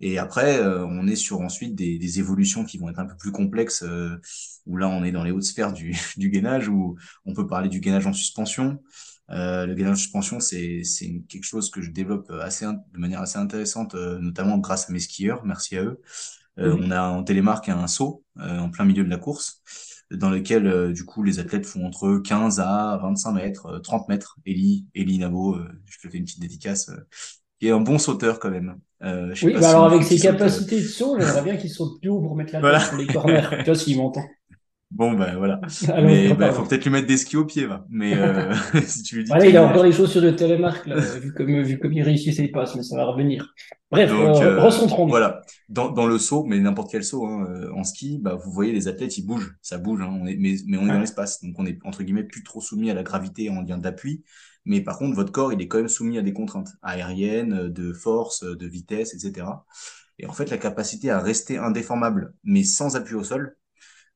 Et après, euh, on est sur ensuite des, des évolutions qui vont être un peu plus complexes, euh, où là, on est dans les hautes sphères du, [laughs] du gainage, où on peut parler du gainage en suspension. Euh, le gainage en suspension, c'est c'est quelque chose que je développe assez in- de manière assez intéressante, euh, notamment grâce à mes skieurs, merci à eux. Euh, on a en télémarque un saut euh, en plein milieu de la course, dans lequel euh, du coup les athlètes font entre 15 à 25 mètres, euh, 30 mètres. Eli, Eli Navo, euh, je te fais une petite dédicace, euh, qui est un bon sauteur quand même. Euh, Oui, bah alors avec ses euh, capacités de saut, j'aimerais bien qu'il saute plus haut pour mettre la [laughs] tête Voilà. sur les corners. Tu vois s'il m'entend. Bon ben voilà. [laughs] Mais bah, pardon. faut peut-être lui mettre des skis aux pieds, va. Mais euh, [laughs] [laughs] si tu lui dis Voilà, il a encore les chaussures de télémarque, là, vu comme, vu comme il réussit ses passes, mais ça va revenir. Bref, Donc euh, euh, recentrons-nous. voilà, dans, dans le saut, mais n'importe quel saut hein, euh, en ski, bah vous voyez les athlètes ils bougent, ça bouge, hein, on est, mais, mais on est dans Ouais. l'espace, donc on est entre guillemets plus trop soumis à la gravité en lien d'appui, mais par contre votre corps il est quand même soumis à des contraintes aériennes, de force, de vitesse, etc. Et en fait la capacité à rester indéformable, mais sans appui au sol,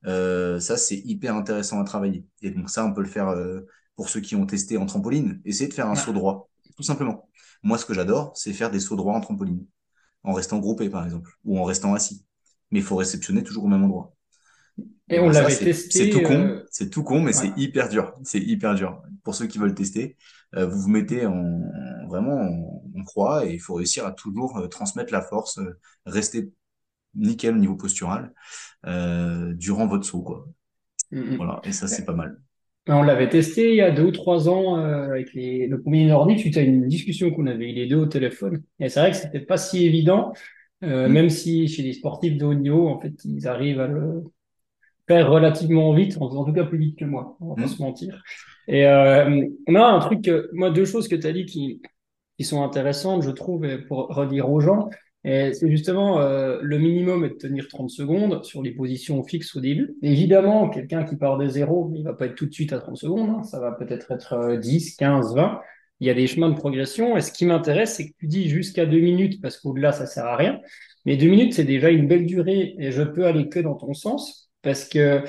euh, ça c'est hyper intéressant à travailler. Et donc ça on peut le faire euh, pour ceux qui ont testé en trampoline, essayez de faire un Ouais. saut droit, tout simplement. Moi ce que j'adore, c'est faire des sauts droits en trampoline en restant groupé, par exemple, ou en restant assis. Mais il faut réceptionner toujours au même endroit. Et Et on ben l'avait testé. c'est tout con, euh, c'est tout con, mais ouais. c'est hyper dur. C'est hyper dur. Pour ceux qui veulent tester, euh, vous vous mettez en, vraiment en, en croix et il faut réussir à toujours transmettre la force, euh, rester nickel au niveau postural euh, durant votre saut, quoi. Mm, mm. Voilà, et ça, c'est pas mal. On l'avait testé il y a deux ou trois ans euh, avec les, le combiné nordique suite à une discussion qu'on avait eu les deux au téléphone. Et c'est vrai que c'était pas si évident, euh, Mm. même si chez les sportifs de haut niveau, en fait, ils arrivent à le faire relativement vite, en en tout cas plus vite que moi, on va pas se mentir. Et euh, on a un truc, moi, deux choses que tu as dit qui, qui sont intéressantes, je trouve, pour redire aux gens. C'est justement euh, le minimum est de tenir 30 secondes sur les positions fixes au début. Évidemment, quelqu'un qui part de zéro, il va pas être tout de suite à 30 secondes, hein. ça va peut-être être euh, 10, 15, 20. Il y a des chemins de progression. Et ce qui m'intéresse, c'est que tu dis jusqu'à deux minutes, parce qu'au-delà, ça sert à rien. Mais deux minutes, c'est déjà une belle durée et je peux aller que dans ton sens parce que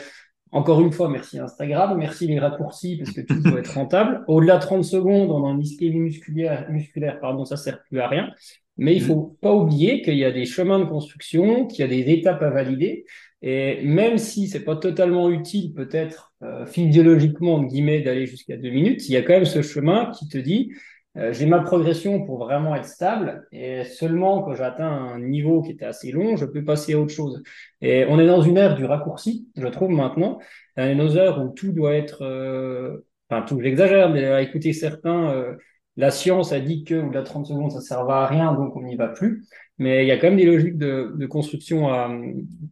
encore une fois, merci Instagram, merci les raccourcis parce que tout doit être rentable. Au-delà de 30 secondes, on a un musculaire, musculaire, pardon, ça sert plus à rien. Mais il Mm. faut pas oublier qu'il y a des chemins de construction, qu'il y a des étapes à valider. Et même si c'est pas totalement utile, peut-être euh, physiologiquement, entre guillemets, d'aller jusqu'à deux minutes, il y a quand même ce chemin qui te dit, euh, j'ai ma progression pour vraiment être stable. Et seulement quand j'atteins un niveau qui était assez long, je peux passer à autre chose. Et on est dans une ère du raccourci, je trouve maintenant. Dans une heure où tout doit être, euh, enfin tout, j'exagère, mais à écouter certains, euh, la science a dit que au-delà de 30 secondes, ça ne servait à rien, donc on n'y va plus. Mais il y a quand même des logiques de, de construction à,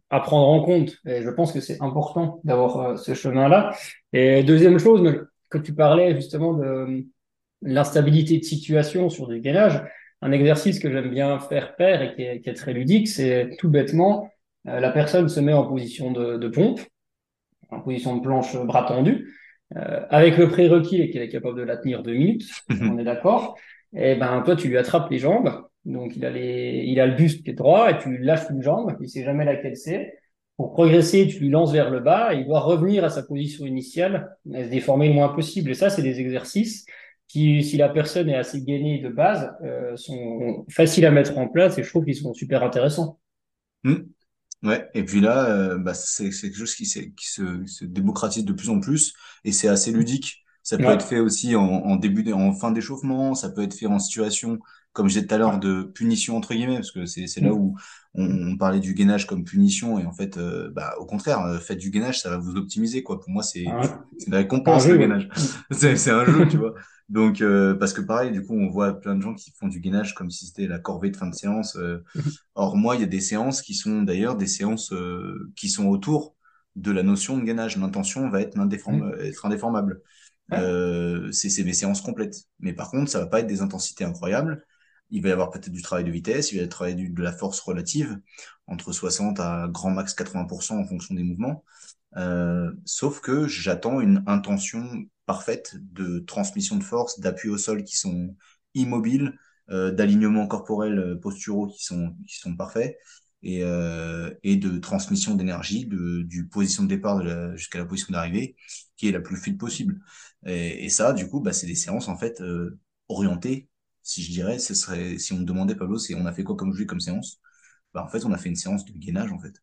à prendre en compte. Et je pense que c'est important d'avoir euh, ce chemin-là. Et deuxième chose, que tu parlais justement de l'instabilité de situation sur du gainage, un exercice que j'aime bien faire faire et qui est, qui est très ludique, c'est tout bêtement, euh, la personne se met en position de, de pompe, en position de planche bras tendu, euh, avec le prérequis qu'elle est capable de la tenir deux minutes, on est d'accord. Et ben toi tu lui attrapes les jambes, donc il a les, il a le buste qui est droit et tu lui lâches une jambe, il sait jamais laquelle c'est. Pour progresser, tu lui lances vers le bas, et il doit revenir à sa position initiale, et se déformer le moins possible. Et ça, c'est des exercices qui, si la personne est assez gainée de base, euh, sont faciles à mettre en place et je trouve qu'ils sont super intéressants. Mm. Ouais, et puis là, euh, bah, c'est c'est quelque chose qui, s'est- qui se, se démocratise de plus en plus et c'est assez ludique. Ça peut Ouais. être fait aussi en, en début, d- en fin d'échauffement, ça peut être fait en situation, comme disais tout à l'heure, de punition entre guillemets, parce que c'est là Mm. où on, on parlait du gainage comme punition et en fait, euh, bah, au contraire, euh, faites du gainage, ça va vous optimiser quoi. Pour moi, c'est un récompense jeu, le ouais. gainage. Mm. [laughs] C'est un jeu, tu vois. Donc, euh, parce que pareil, du coup, on voit plein de gens qui font du gainage comme si c'était la corvée de fin de séance. euh, Or, moi, il y a des séances qui sont d'ailleurs des séances qui sont autour de la notion de gainage. L'intention va Mm. être indéformable. Euh, c'est des séances complètes. Mais par contre, ça va pas être des intensités incroyables. Il va y avoir peut-être du travail de vitesse, il va y avoir travail du- de la force relative, entre 60 à grand max 80% en fonction des mouvements. Euh, sauf que j'attends une intention parfaite de transmission de force, d'appui au sol qui sont immobiles, d'alignement corporel posturaux qui sont, qui sont parfaits et, et de transmission d'énergie de, du position de départ jusqu'à la position d'arrivée qui est la plus fluide possible. Et, et ça, du coup, bah, c'est des séances en fait orientées si je dirais, ce serait, si on me demandait, Pablo, c'est on a fait quoi comme jeu comme séance? Bah, En fait, on a fait une séance de gainage, en fait.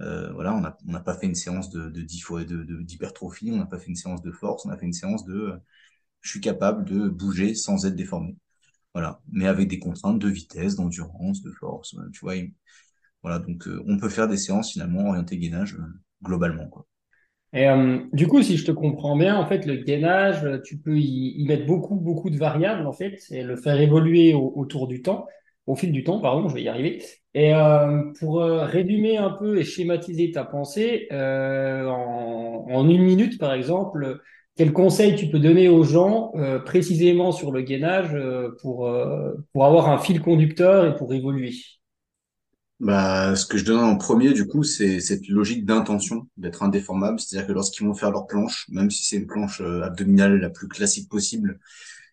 Euh, voilà, on n'a on a pas fait une séance de, de, de, d'hypertrophie, on n'a pas fait une séance de force, on a fait une séance de euh, je suis capable de bouger sans être déformé. Voilà, mais avec des contraintes de vitesse, d'endurance, de force, tu vois. Voilà, donc euh, on peut faire des séances finalement orientées gainage globalement, quoi. Et euh, du coup, si je te comprends bien, en fait, le gainage, tu peux y, mettre beaucoup, beaucoup de variables, en fait, et le faire évoluer autour du temps, au fil du temps, pardon, je vais y arriver. Et euh, pour euh, résumer un peu et schématiser ta pensée, en, en, une minute, par exemple, quel conseil tu peux donner aux gens précisément sur le gainage pour, pour avoir un fil conducteur et pour évoluer? Bah, ce que je donne en premier, du coup, c'est cette logique d'intention, d'être indéformable. C'est-à-dire que lorsqu'ils vont faire leur planche, même si c'est une planche euh, abdominale la plus classique possible,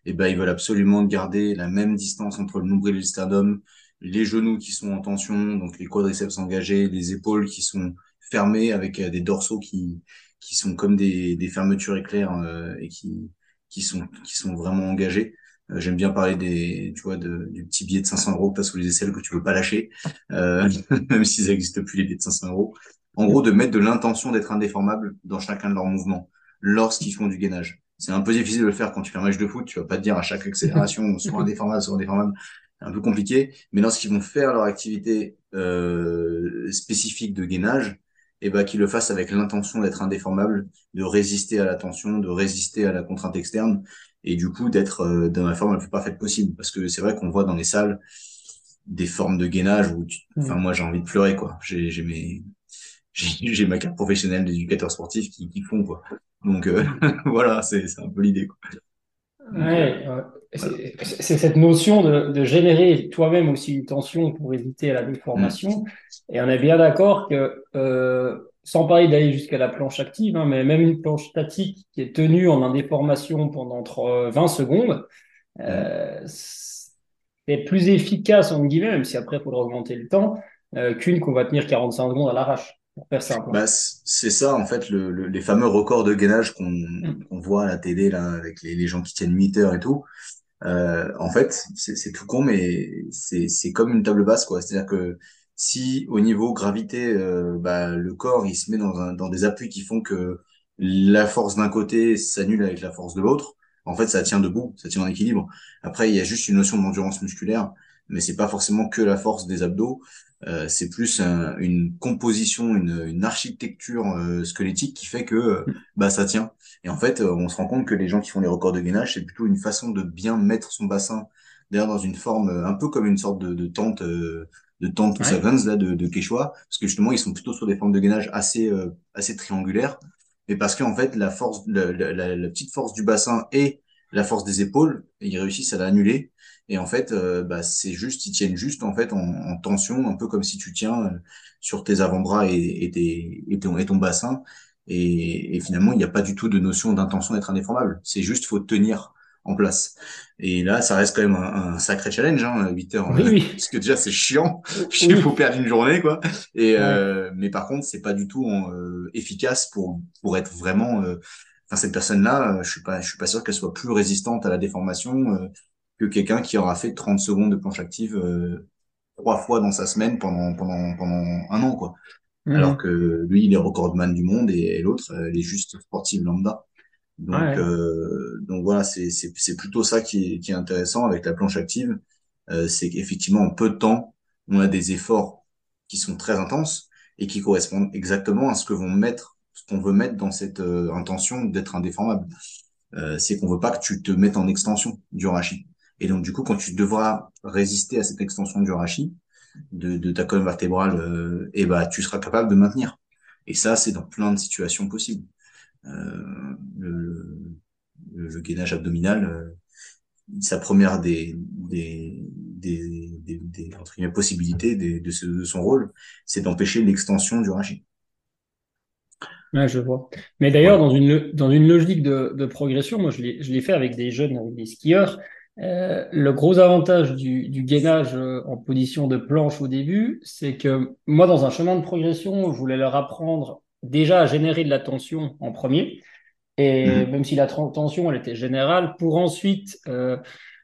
et eh ben, ils veulent absolument garder la même distance entre le nombril et le sternum, les genoux qui sont en tension, donc les quadriceps engagés, les épaules qui sont fermées avec euh, des dorsaux qui, qui sont comme des, fermetures éclairs euh, et qui, qui, sont, qui sont vraiment engagés. Euh, j'aime bien parler des, tu vois, de, du petit billet de 500 euros que tu sous les aisselles que tu veux pas lâcher, euh, [laughs] même s'ils n'existent plus les billets de 500 euros. En gros, de mettre de l'intention d'être indéformable dans chacun de leurs mouvements lorsqu'ils font du gainage. C'est un peu difficile de le faire quand tu fais un match de foot. Tu vas pas te dire à chaque accélération [laughs] soit indéformable, soit indéformable. C'est un peu compliqué. Mais lorsqu'ils vont faire leur activité euh, spécifique de gainage, et eh ben qu'ils le fassent avec l'intention d'être indéformable, de résister à la tension, de résister à la contrainte externe et du coup d'être euh, dans la forme la plus parfaite possible. Parce que c'est vrai qu'on voit dans les salles des formes de gainage où, enfin moi j'ai envie de pleurer quoi. J'ai j'ai mes [laughs] j'ai ma carte professionnelle d'éducateur sportif qui, qui font quoi. Donc euh, [laughs] voilà, c'est c'est un peu l'idée quoi. Ouais, c'est cette notion de, de générer toi-même aussi une tension pour éviter la déformation. Mm. Et on est bien d'accord que euh, sans parler d'aller jusqu'à la planche active, hein, mais même une planche statique qui est tenue en indéformation pendant 20 secondes, euh, c'est plus efficace, en guillemets, même si après il faudra augmenter le temps, euh, qu'une qu'on va tenir 45 secondes à l'arrache. Pour faire simple. Bah, c'est ça, en fait, le, les fameux records de gainage qu'on mm. voit à la télé, là, avec les, les gens qui tiennent 8 heures et tout. Euh, en fait, c'est tout con, mais c'est comme une table basse, quoi. C'est-à-dire que si au niveau gravité, euh, bah, le corps il se met dans, un, dans des appuis qui font que la force d'un côté s'annule avec la force de l'autre, en fait ça tient debout, ça tient en équilibre. Après il y a juste une notion d'endurance musculaire, mais c'est pas forcément que la force des abdos, euh, c'est plus une composition, une, architecture euh, squelettique qui fait que bah ça tient. Et en fait on se rend compte que les gens qui font les records de gainage c'est plutôt une façon de bien mettre son bassin d'ailleurs dans une forme un peu comme une sorte de, de tente de Tente ouais. là, de, de Quechua, parce que justement, ils sont plutôt sur des formes de gainage assez, euh, assez triangulaires, mais parce qu'en fait, la force, la, la, la, petite force du bassin et la force des épaules, ils réussissent à l'annuler. Et en fait, euh, bah, c'est juste, ils tiennent juste en fait en, en, tension, un peu comme si tu tiens euh, sur tes avant-bras et, et, tes, et, ton, et ton bassin. Et, et finalement, il n'y a pas du tout de notion d'intention d'être indéformable. C'est juste, faut tenir en place. Et là, ça reste quand même un, sacré challenge, hein, 8 heures. Oui, [laughs] Parce que déjà, c'est chiant. Il faut [laughs] perdre une journée, quoi. Et, euh, mais par contre, c'est pas du tout euh, efficace pour, pour être vraiment, euh, enfin, cette personne-là, je suis pas, je suis pas sûr qu'elle soit plus résistante à la déformation que quelqu'un qui aura fait 30 secondes de planche active trois fois dans sa semaine pendant, pendant, pendant un an, quoi. Mmh. Alors que lui, il est recordman du monde et, et l'autre, elle est juste sportive lambda. Donc, euh, donc voilà, c'est, plutôt ça qui est, qui est intéressant avec la planche active. Euh, c'est qu'effectivement, en peu de temps, on a des efforts qui sont très intenses et qui correspondent exactement à ce que vont mettre, ce qu'on veut mettre dans cette euh, intention d'être indéformable. Euh, c'est qu'on veut pas que tu te mettes en extension du rachis. Et donc, du coup, quand tu devras résister à cette extension du rachis, de, de ta colonne vertébrale, euh, et eh bah, tu seras capable de maintenir. Et ça, c'est dans plein de situations possibles. Euh, le, le, gainage abdominal, euh, sa première des, des, des, des, des entre possibilités de, de, son rôle, c'est d'empêcher l'extension du rachis. Je vois. Mais d'ailleurs, dans, une, dans une logique de, de progression, moi je l'ai fait avec des jeunes, avec des skieurs, Euh, le gros avantage du, du gainage en position de planche au début, c'est que moi, dans un chemin de progression, je voulais leur apprendre déjà à générer de la tension en premier. Et Mhm. même si la tension, elle était générale, pour ensuite euh,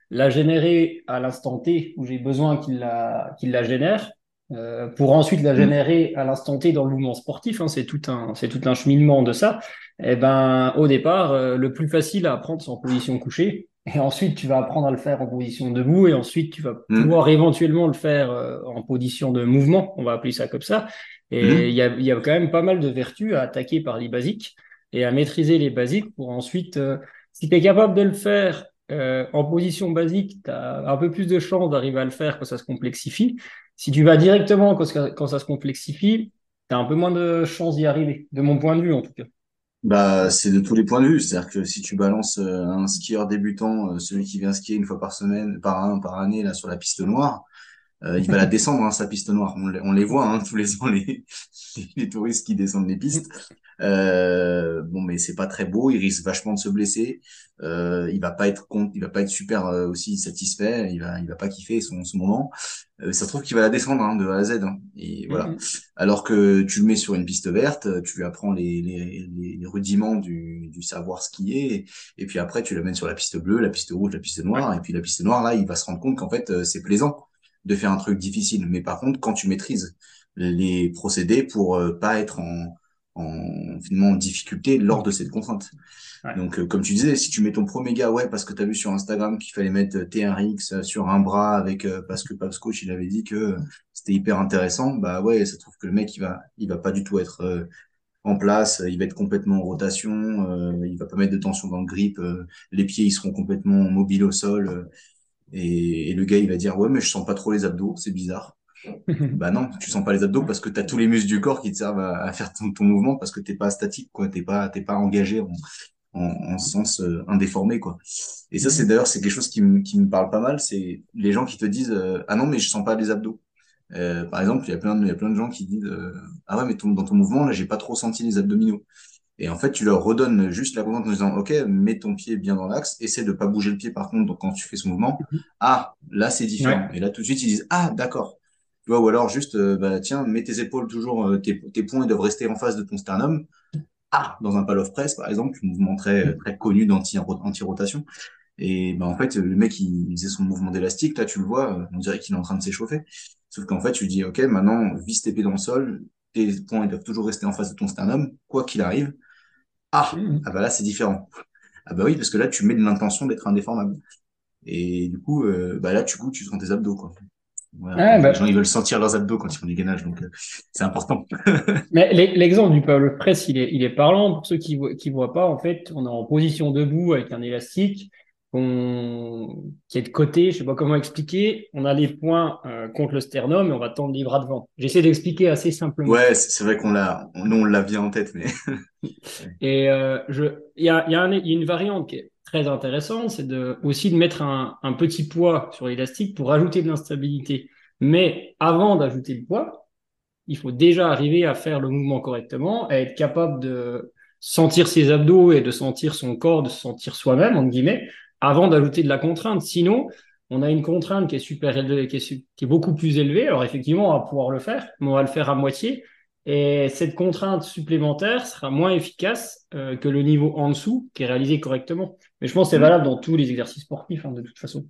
la générer à l'instant T où j'ai besoin qu'il la, qu'il la génère, euh, pour ensuite la Mhm. générer à l'instant T dans le mouvement sportif, hein, c'est tout un, c'est tout un cheminement de ça. Et ben, au départ, euh, le plus facile à apprendre, c'est en position couchée. Et ensuite, tu vas apprendre à le faire en position debout. Et ensuite, tu vas Mhm. pouvoir éventuellement le faire en position de mouvement. On va appeler ça comme ça. Et il Mhm. y a, il y a quand même pas mal de vertus à attaquer par les basiques et à maîtriser les basiques pour ensuite, euh, si tu es capable de le faire euh, en position basique, tu as un peu plus de chances d'arriver à le faire quand ça se complexifie. Si tu vas directement quand, ça- quand ça se complexifie, tu as un peu moins de chances d'y arriver, de mon point de vue en tout cas. Bah, c'est de tous les points de vue. C'est-à-dire que si tu balances euh, un skieur débutant, euh, celui qui vient skier une fois par semaine, par an, par année, là, sur la piste noire, euh, il va la descendre, hein, sa piste noire. On, les- on les voit, hein, tous les ans, [laughs] les, les touristes qui descendent les pistes. Euh, bon, mais c'est pas très beau. Il risque vachement de se blesser. Euh, il va pas être compte, il va pas être super euh, aussi satisfait. Il va, il va pas kiffer son, son moment. Euh, ça se trouve qu'il va la descendre hein, de A à Z. hein. et voilà. Mhm. Alors que tu le mets sur une piste verte, tu lui apprends les, les, les, rudiments du, du savoir skier. Et, et puis après, tu l'amènes sur la piste bleue, la piste rouge, la piste Ouais. noire. Et puis la piste noire, là, il va se rendre compte qu'en fait, euh, c'est plaisant de faire un truc difficile. Mais par contre, quand tu maîtrises les procédés pour euh, pas être en, en finalement en difficulté lors de cette contrainte. Ouais. Donc, euh, comme tu disais, si tu mets ton pro méga, ouais, parce que tu as vu sur Instagram qu'il fallait mettre euh, TRX euh, sur un bras avec euh, parce que Paps Coach il avait dit que c'était hyper intéressant, bah ouais, ça trouve que le mec il va il va pas du tout être euh, en place, il va être complètement en rotation, il va pas mettre de tension dans le grip, les pieds ils seront complètement mobiles au sol et, et le gars il va dire ouais mais je sens pas trop les abdos, c'est bizarre. [laughs] Bah non, tu sens pas les abdos parce que tu as tous les muscles du corps qui te servent à, à faire ton, ton mouvement parce que t'es pas statique quoi, t'es pas t'es pas engagé en, en, en sens euh, indéformé quoi. Et ça c'est Mhm. d'ailleurs c'est quelque chose qui me qui me parle pas mal, c'est les gens qui te disent euh, ah non mais je sens pas les abdos. Euh, par exemple, il y a plein de il y a plein de gens qui disent euh, ah ouais mais ton, dans ton mouvement là j'ai pas trop senti les abdominaux. Et en fait, tu leur redonnes juste la commande en disant, OK, mets ton pied bien dans l'axe, essaie de pas bouger le pied par contre, donc quand tu fais ce mouvement, ah, là, c'est différent. Ouais. Et là, tout de suite, ils disent, ah, d'accord. Tu vois, ou alors juste, euh, bah, tiens, mets tes épaules toujours, euh, tes, tes poings doivent rester en face de ton sternum. Ah, dans un pal of press, par exemple, mouvement très, très connu d'anti, anti-rotation. Et bah, en fait, le mec, il, il faisait son mouvement d'élastique, là, tu le vois, euh, on dirait qu'il est en train de s'échauffer. Sauf qu'en fait, tu dis, OK, maintenant, vise tes pieds dans le sol, tes poings, ils doivent toujours rester en face de ton sternum, quoi qu'il arrive. Ah, ah bah là, c'est différent. Ah bah oui, parce que là, tu mets de l'intention d'être indéformable. Et du coup, euh, bah là, du coup, tu sens tes abdos, quoi. Voilà. Ouais, Les bah, gens, ils veulent sentir leurs abdos quand ils font du gainage, donc euh, c'est important. [laughs] Mais l'e- l'exemple du power press, il est, il est parlant. Pour ceux qui voient, qui voient pas, en fait, on est en position debout avec un élastique qu'on- qui est de côté. Je sais pas comment expliquer. On a les poings euh, contre le sternum et on va tendre les bras devant. J'essaie d'expliquer assez simplement. Ouais, c'est vrai qu'on l'a, nous, on l'a bien en tête, mais [laughs] Et euh, je, il y a, il y a un- il y a une variante qui est très intéressante, c'est de, aussi de mettre un, un petit poids sur l'élastique pour ajouter de l'instabilité. Mais avant d'ajouter le poids, il faut déjà arriver à faire le mouvement correctement, à être capable de sentir ses abdos et de sentir son corps, de se sentir soi-même, entre guillemets, avant d'ajouter de la contrainte. Sinon, on a une contrainte qui est super élevée, qui est, su- qui est beaucoup plus élevée. Alors effectivement, on va pouvoir le faire, mais on va le faire à moitié. Et cette contrainte supplémentaire sera moins efficace euh, que le niveau en dessous qui est réalisé correctement. Mais je pense que c'est Mm. valable dans tous les exercices sportifs, hein, de toute façon.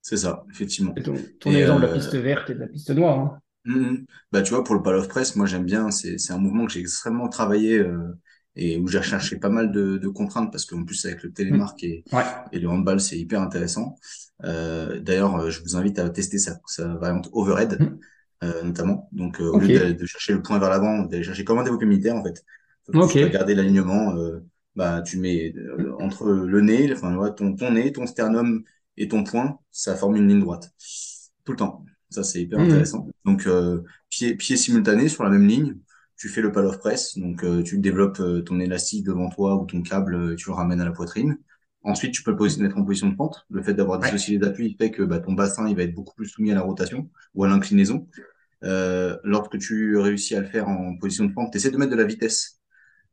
c'est ça, effectivement. Et ton, ton Et exemple de la euh, piste verte et de la piste noire. hein. Mhm. Bah, tu vois, pour le pal of press, moi, j'aime bien. C'est, c'est un mouvement que j'ai extrêmement travaillé euh, et où j'ai recherché pas mal de, de contraintes parce qu'en plus, avec le Mm. télémark et, Ouais. et le handball, c'est hyper intéressant. Euh, d'ailleurs, euh, je vous invite à tester sa, sa variante overhead, Mm. euh, notamment. Donc, euh, au lieu de, chercher le point vers l'avant, d'aller chercher comme un développé militaire, en fait. Faut Ok. juste garder l'alignement. Euh, bah, tu mets euh, entre le nez, enfin, ouais, ton, ton nez, ton sternum et ton poing, ça forme une ligne droite. Tout le temps. Ça, c'est hyper Mhm. intéressant. Donc, euh, pied, pied simultané sur la même ligne. Tu fais le pal of press. Donc, euh, tu développes euh, ton élastique devant toi ou ton câble, euh, tu le ramènes à la poitrine. Ensuite, tu peux le mettre en position de pente. Le fait d'avoir Ouais. dissocié les appuis fait que bah, ton bassin il va être beaucoup plus soumis à la rotation ou à l'inclinaison. Euh, lorsque tu réussis à le faire en position de pente, tu essaies de mettre de la vitesse.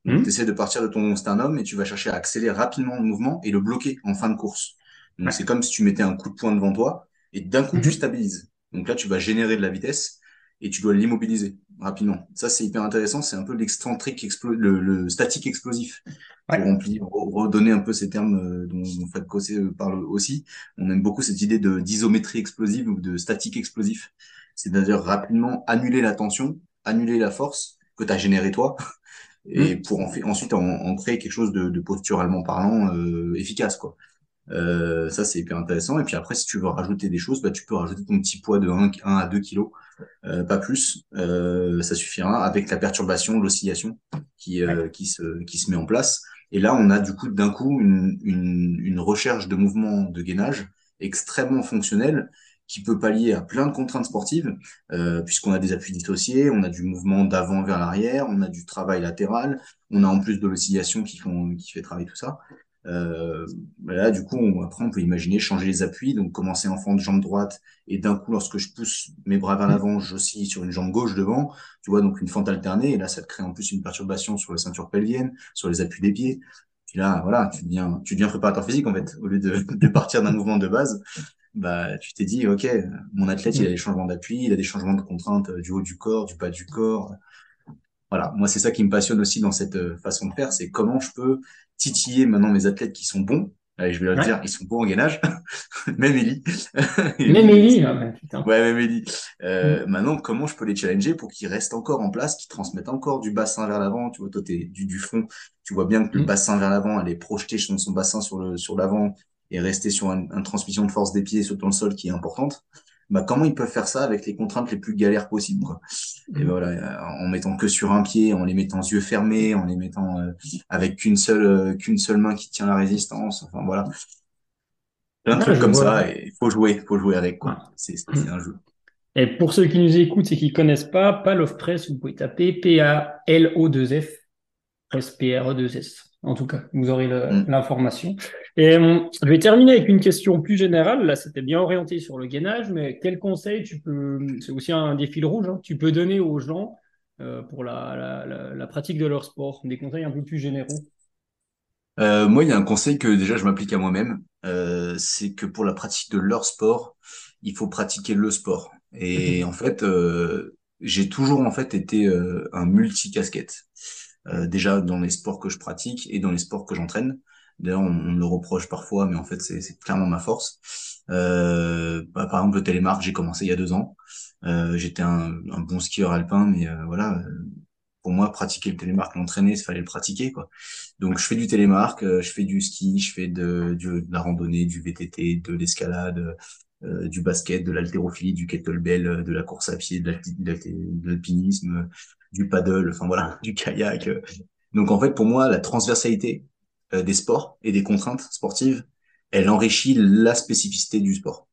Mhm. tu essaies de partir de ton sternum et tu vas chercher à accélérer rapidement le mouvement et le bloquer en fin de course. Donc c'est comme si tu mettais un coup de poing devant toi et d'un coup tu mhm. stabilises. Donc là tu vas générer de la vitesse et tu dois l'immobiliser rapidement. Ça c'est hyper intéressant, c'est un peu l'excentrique le, le, statique explosif. Pour remplir, redonner un peu ces termes euh, dont, dont Fred Cossé euh, parle aussi. On aime beaucoup cette idée de d'isométrie explosive ou de statique explosif. C'est-à-dire rapidement annuler la tension, annuler la force que tu as généré toi et mmh. pour ensuite en, créer quelque chose de, de posturalement parlant euh, efficace quoi. Euh, ça c'est hyper intéressant. Et puis après si tu veux rajouter des choses bah tu peux rajouter ton petit poids de 1, 1 à 2 kilos euh, pas plus. Euh, ça suffira avec la perturbation l'oscillation qui euh, qui se qui se met en place. Et là on a du coup d'un coup une, une, une recherche de mouvement de gainage extrêmement fonctionnel qui peut pallier à plein de contraintes sportives, euh, puisqu'on a des appuis dissociés, on a du mouvement d'avant vers l'arrière, on a du travail latéral, on a en plus de l'oscillation qui, font, qui fait travailler tout ça. Euh, là, du coup, on, après, on peut imaginer changer les appuis, donc commencer en fond de jambe droite, et d'un coup, lorsque je pousse mes bras vers l'avant, j'oscille sur une jambe gauche devant, tu vois, donc une fente alternée, et là, ça te crée en plus une perturbation sur la ceinture pelvienne, sur les appuis des pieds. Puis là, voilà, tu deviens, tu deviens préparateur physique, en fait, au lieu de, [laughs] de partir d'un mouvement de base bah, tu t'es dit, OK, mon athlète, il a mm. des changements d'appui, il a des changements de contraintes euh, du haut du corps, du bas du corps. Voilà, moi, c'est ça qui me passionne aussi dans cette euh, façon de faire, c'est comment je peux titiller maintenant mes athlètes qui sont bons. Allez, je vais leur dire, ils sont bons en gainage. [laughs] même Ellie. même [laughs] Ellie, ouais, ouais, même Ellie. Euh, mm. Maintenant, comment je peux les challenger pour qu'ils restent encore en place, qu'ils transmettent encore du bassin vers l'avant? Tu vois, toi, t'es du, du front. Tu vois bien que le mm. bassin vers l'avant, elle est projetée son, son bassin sur le, sur l'avant et rester sur une transmission de force des pieds sur le sol qui est importante, bah comment ils peuvent faire ça avec les contraintes les plus galères possibles quoi. Et mm. voilà, en mettant que sur un pied, en les mettant yeux fermés, en les mettant euh, avec qu'une seule euh, qu'une seule main qui tient la résistance. Enfin voilà, plein de trucs comme ça. Il faut jouer, faut jouer avec quoi. C'est un jeu. Et pour ceux qui nous écoutent et qui connaissent pas, Pal Press, vous pouvez taper P A L O 2 F Press P R E 2 S. En tout cas, vous aurez mm. l'information. Et euh, je vais terminer avec une question plus générale. Là, c'était bien orienté sur le gainage, mais quel conseil tu peux, c'est aussi un des fils rouges, hein, tu peux donner aux gens euh, pour la, la, pratique de leur sport? Des conseils un peu plus généraux? Euh, Moi, il y a un conseil que déjà je m'applique à moi-même. c'est que pour la pratique de leur sport, il faut pratiquer le sport. Et en fait, j'ai toujours en fait été un multicasquette. Déjà dans les sports que je pratique et dans les sports que j'entraîne. D'ailleurs, on, me le reproche parfois, mais en fait, c'est clairement ma force. Euh, bah, par exemple, le télémarque, j'ai commencé il y a deux ans. Euh, J'étais un, bon skieur alpin, mais euh, voilà, pour moi, pratiquer le télémarque, l'entraîner, il fallait le pratiquer, quoi. Donc, je fais du télémarque, euh, je fais du ski, je fais de, de la randonnée, du VTT, de l'escalade, euh, du basket, de l'haltérophilie, du kettlebell, de la course à pied, de l'alpinisme, du paddle, enfin voilà, [laughs] du kayak. Donc, en fait, pour moi, la transversalité, euh, des sports et des contraintes sportives, elle enrichit la spécificité du sport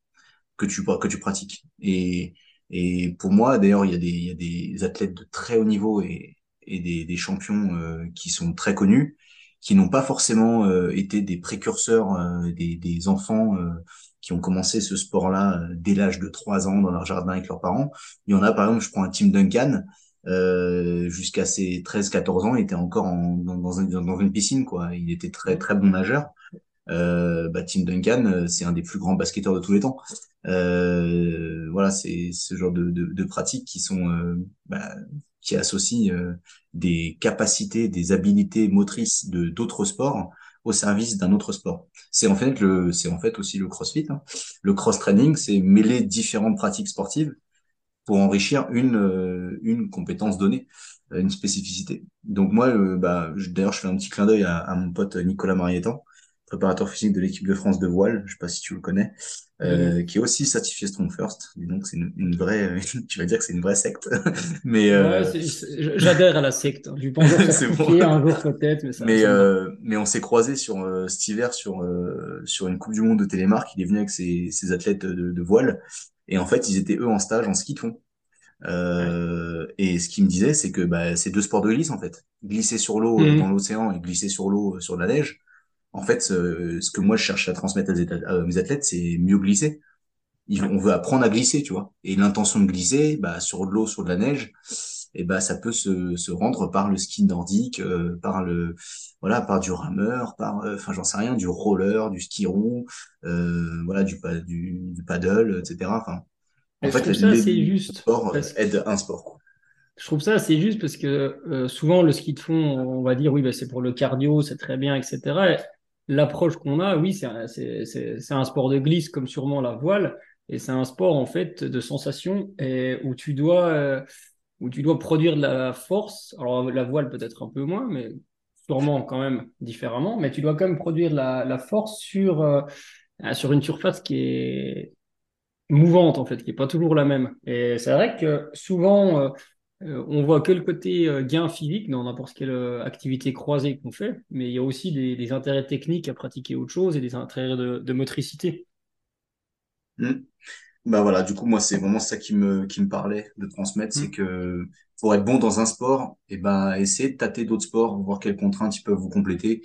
que tu que tu pratiques. Et et pour moi, d'ailleurs, il y a des il y a des athlètes de très haut niveau et et des, des champions euh, qui sont très connus, qui n'ont pas forcément euh, été des précurseurs des, des enfants qui ont commencé ce sport-là dès l'âge de 3 ans dans leur jardin avec leurs parents. Il y en a, par exemple, je prends un Tim Duncan, euh, jusqu'à ses 13-14 ans, il était encore en, dans, dans, dans, une piscine, quoi. Il était très très bon nageur. Euh, bah, Tim Duncan, euh, c'est un des plus grands basketteurs de tous les temps. Euh, voilà, c'est ce genre de, de, de, pratiques qui sont euh, bah, qui associent euh, des capacités, des habilités motrices de d'autres sports au service d'un autre sport. C'est en fait le, c'est en fait aussi le CrossFit. Hein. Le cross training, c'est mêler différentes pratiques sportives pour enrichir une, euh, une compétence donnée, euh, une spécificité. Donc moi, euh, bah, d'ailleurs, je fais un petit clin d'œil à, mon pote Nicolas Marietan, préparateur physique de l'équipe de France de voile, je sais pas si tu le connais, euh, qui est aussi certifié Strong First. donc c'est une, une, vraie, [laughs] tu vas dire que c'est une vraie secte, [laughs] mais euh... j'adhère à la secte. Je pense [laughs] certifié bon. un jour peut-être, mais ça. Mais euh, mais on s'est croisé sur cet hiver sur sur une Coupe du Monde de télémarque. Il est venu avec ses, ses athlètes de, de voile et en fait, ils étaient eux en stage en ski de fond. Euh, et ce qu'ils me disaient, c'est que bah, c'est deux sports de glisse en fait. Glisser sur l'eau euh, mmh. dans l'océan et glisser sur l'eau euh, sur la neige. En fait, ce, ce, que moi je cherche à transmettre à mes athlètes, c'est mieux glisser. on veut apprendre à glisser, tu vois. Et l'intention de glisser, bah, sur de l'eau, sur de la neige, et bah, ça peut se, se rendre par le ski nordique, euh, par le, voilà, par du rameur, par, euh, enfin, j'en sais rien, du roller, du ski rond, euh, voilà, du, du, du paddle, etc. Enfin, en fait, ça, c'est juste. Sport aide un sport, quoi. Je trouve ça assez juste parce que souvent le ski de fond, on va dire oui, bah, c'est pour le cardio, c'est très bien, etc. L'approche qu'on a, oui, c'est un, sport de glisse comme sûrement la voile, et c'est un sport en fait de sensation et où tu dois euh, où tu dois produire de la force. Alors la voile peut-être un peu moins, mais sûrement quand même différemment. Mais tu dois quand même produire de la, la force sur euh, sur une surface qui est mouvante en fait, qui est pas toujours la même. Et c'est vrai que souvent euh, on voit que le côté gain physique dans n'importe quelle activité croisée qu'on fait, mais il y a aussi des, des, intérêts techniques à pratiquer autre chose et des intérêts de, de motricité. Mmh. Bah voilà, du coup, moi, c'est vraiment ça qui me, qui me parlait de transmettre, c'est mmh. que pour être bon dans un sport, et eh ben, essayez de tâter d'autres sports, voir quelles contraintes ils peuvent vous compléter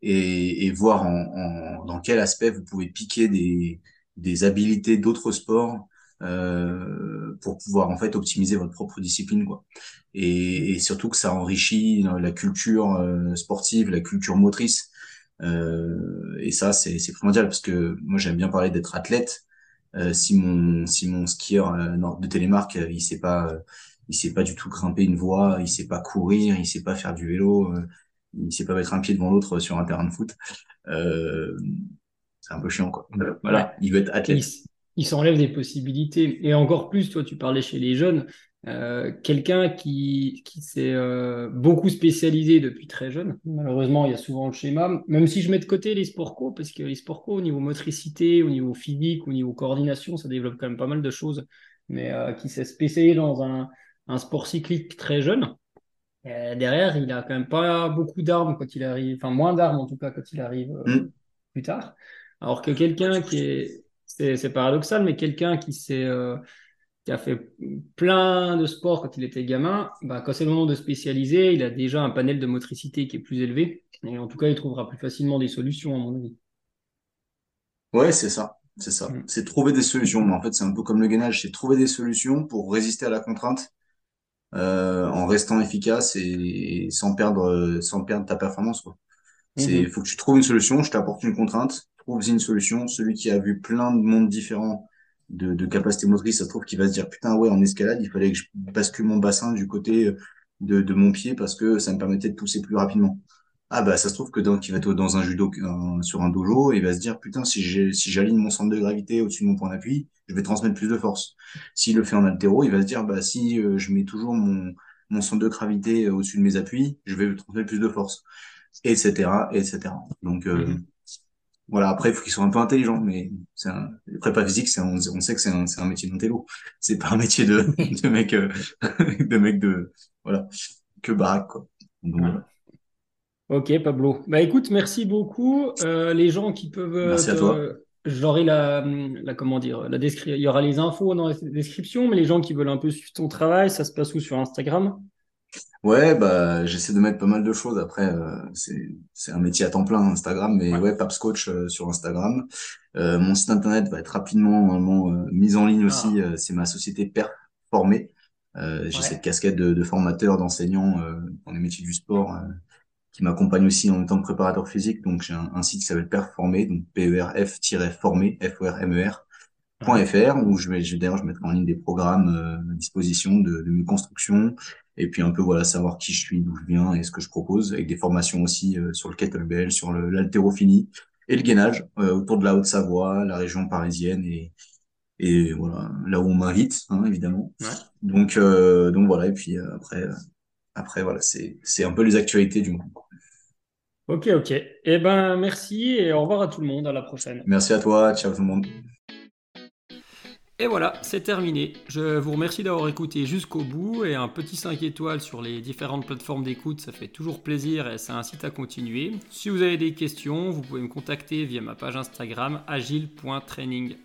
et, et voir en, dans quel aspect vous pouvez piquer des, des habilités d'autres sports euh, pour pouvoir en fait optimiser votre propre discipline quoi. Et, et surtout que ça enrichit la culture euh, sportive, la culture motrice. Euh, et ça c'est c'est primordial parce que moi j'aime bien parler d'être athlète, euh, si mon si mon skieur euh, de télémarque euh, il sait pas il sait pas du tout grimper une voie, il sait pas courir, il sait pas faire du vélo, il sait pas mettre un pied devant l'autre sur un terrain de foot. c'est un peu chiant quoi. Voilà, il veut être athlète. Il s'enlève des possibilités et encore plus toi tu parlais chez les jeunes euh, quelqu'un qui, qui s'est euh, beaucoup spécialisé depuis très jeune. Malheureusement, il y a souvent le schéma, même si je mets de côté les sports co, parce que les sports co, au niveau motricité, au niveau physique, au niveau coordination, ça développe quand même pas mal de choses, mais euh, qui s'est spécialisé dans un, un, sport cyclique très jeune. derrière, il a quand même pas beaucoup d'armes quand il arrive, enfin moins d'armes en tout cas quand il arrive mm. plus tard. Alors que quelqu'un qui est, c'est paradoxal, mais quelqu'un qui s'est qui a fait plein de sports quand il était gamin, bah, quand c'est le moment de spécialiser, il a déjà un panel de motricité qui est plus élevé. Et en tout cas, il trouvera plus facilement des solutions, à mon avis. Ouais, c'est ça. C'est ça. Mm. C'est trouver des solutions. Mais en fait, c'est un peu comme le gainage. C'est trouver des solutions pour résister à la contrainte euh, en restant efficace et, sans perdre, sans perdre ta performance. Quoi. C'est, mm-hmm. faut que tu trouves une solution. Je t'apporte une contrainte. Trouve une solution. Celui qui a vu plein de mondes différents de, de capacité motrice, ça se trouve qu'il va se dire putain ouais en escalade il fallait que je bascule mon bassin du côté de, de mon pied parce que ça me permettait de pousser plus rapidement. Ah bah ça se trouve que dans qu'il va dans un judo sur un dojo, il va se dire putain si j'aligne mon centre de gravité au-dessus de mon point d'appui, je vais transmettre plus de force. S'il le fait en altéro, il va se dire bah si euh, je mets toujours mon centre de gravité au-dessus de mes appuis, je vais transmettre plus de force, etc. etc. Donc euh, mm-hmm. Voilà, après, il faut qu'ils soient un peu intelligents, mais c'est un, prépa physique, c'est on, on, sait que c'est un, un, métier d'intello. C'est pas un métier de, [laughs] de mec, euh, [laughs] de mec de, voilà, que baraque, quoi. Ok, Pablo. Bah écoute, merci beaucoup. Euh, les gens qui peuvent. Merci à toi. J'aurai la, la, comment dire, la description. Il y aura les infos dans la description, mais les gens qui veulent un peu suivre ton travail, ça se passe où sur Instagram? Ouais, bah j'essaie de mettre pas mal de choses. Après, euh, c'est c'est un métier à temps plein Instagram, mais ouais, Paps Coach euh, sur Instagram. Euh, mon site internet va être rapidement vraiment mis en ligne aussi. Ah. c'est ma société Performée. J'ai cette casquette de, de formateur, d'enseignant dans les métiers du sport qui m'accompagne aussi en tant que préparateur physique. Donc j'ai un, site qui s'appelle Performé, donc P-E-R-F-formé, F-O-R-M-E-R .fr où je vais, d'ailleurs je mettrai en ligne des programmes à disposition de, de mes constructions et puis un peu voilà savoir qui je suis, d'où je viens et ce que je propose, avec des formations aussi euh, sur le kettlebell, sur l'haltérophilie et le gainage euh, autour de la Haute-Savoie, la région parisienne et et voilà là où on m'invite hein, évidemment. Ouais. Donc euh, donc voilà et puis après après voilà c'est c'est un peu les actualités du moment. Ok ok. Eh ben merci et au revoir à tout le monde à la prochaine. Merci à toi, ciao tout le monde. Et voilà, c'est terminé. Je vous remercie d'avoir écouté jusqu'au bout et un petit 5 étoiles sur les différentes plateformes d'écoute, ça fait toujours plaisir et ça incite à continuer. Si vous avez des questions, vous pouvez me contacter via ma page Instagram agile.training.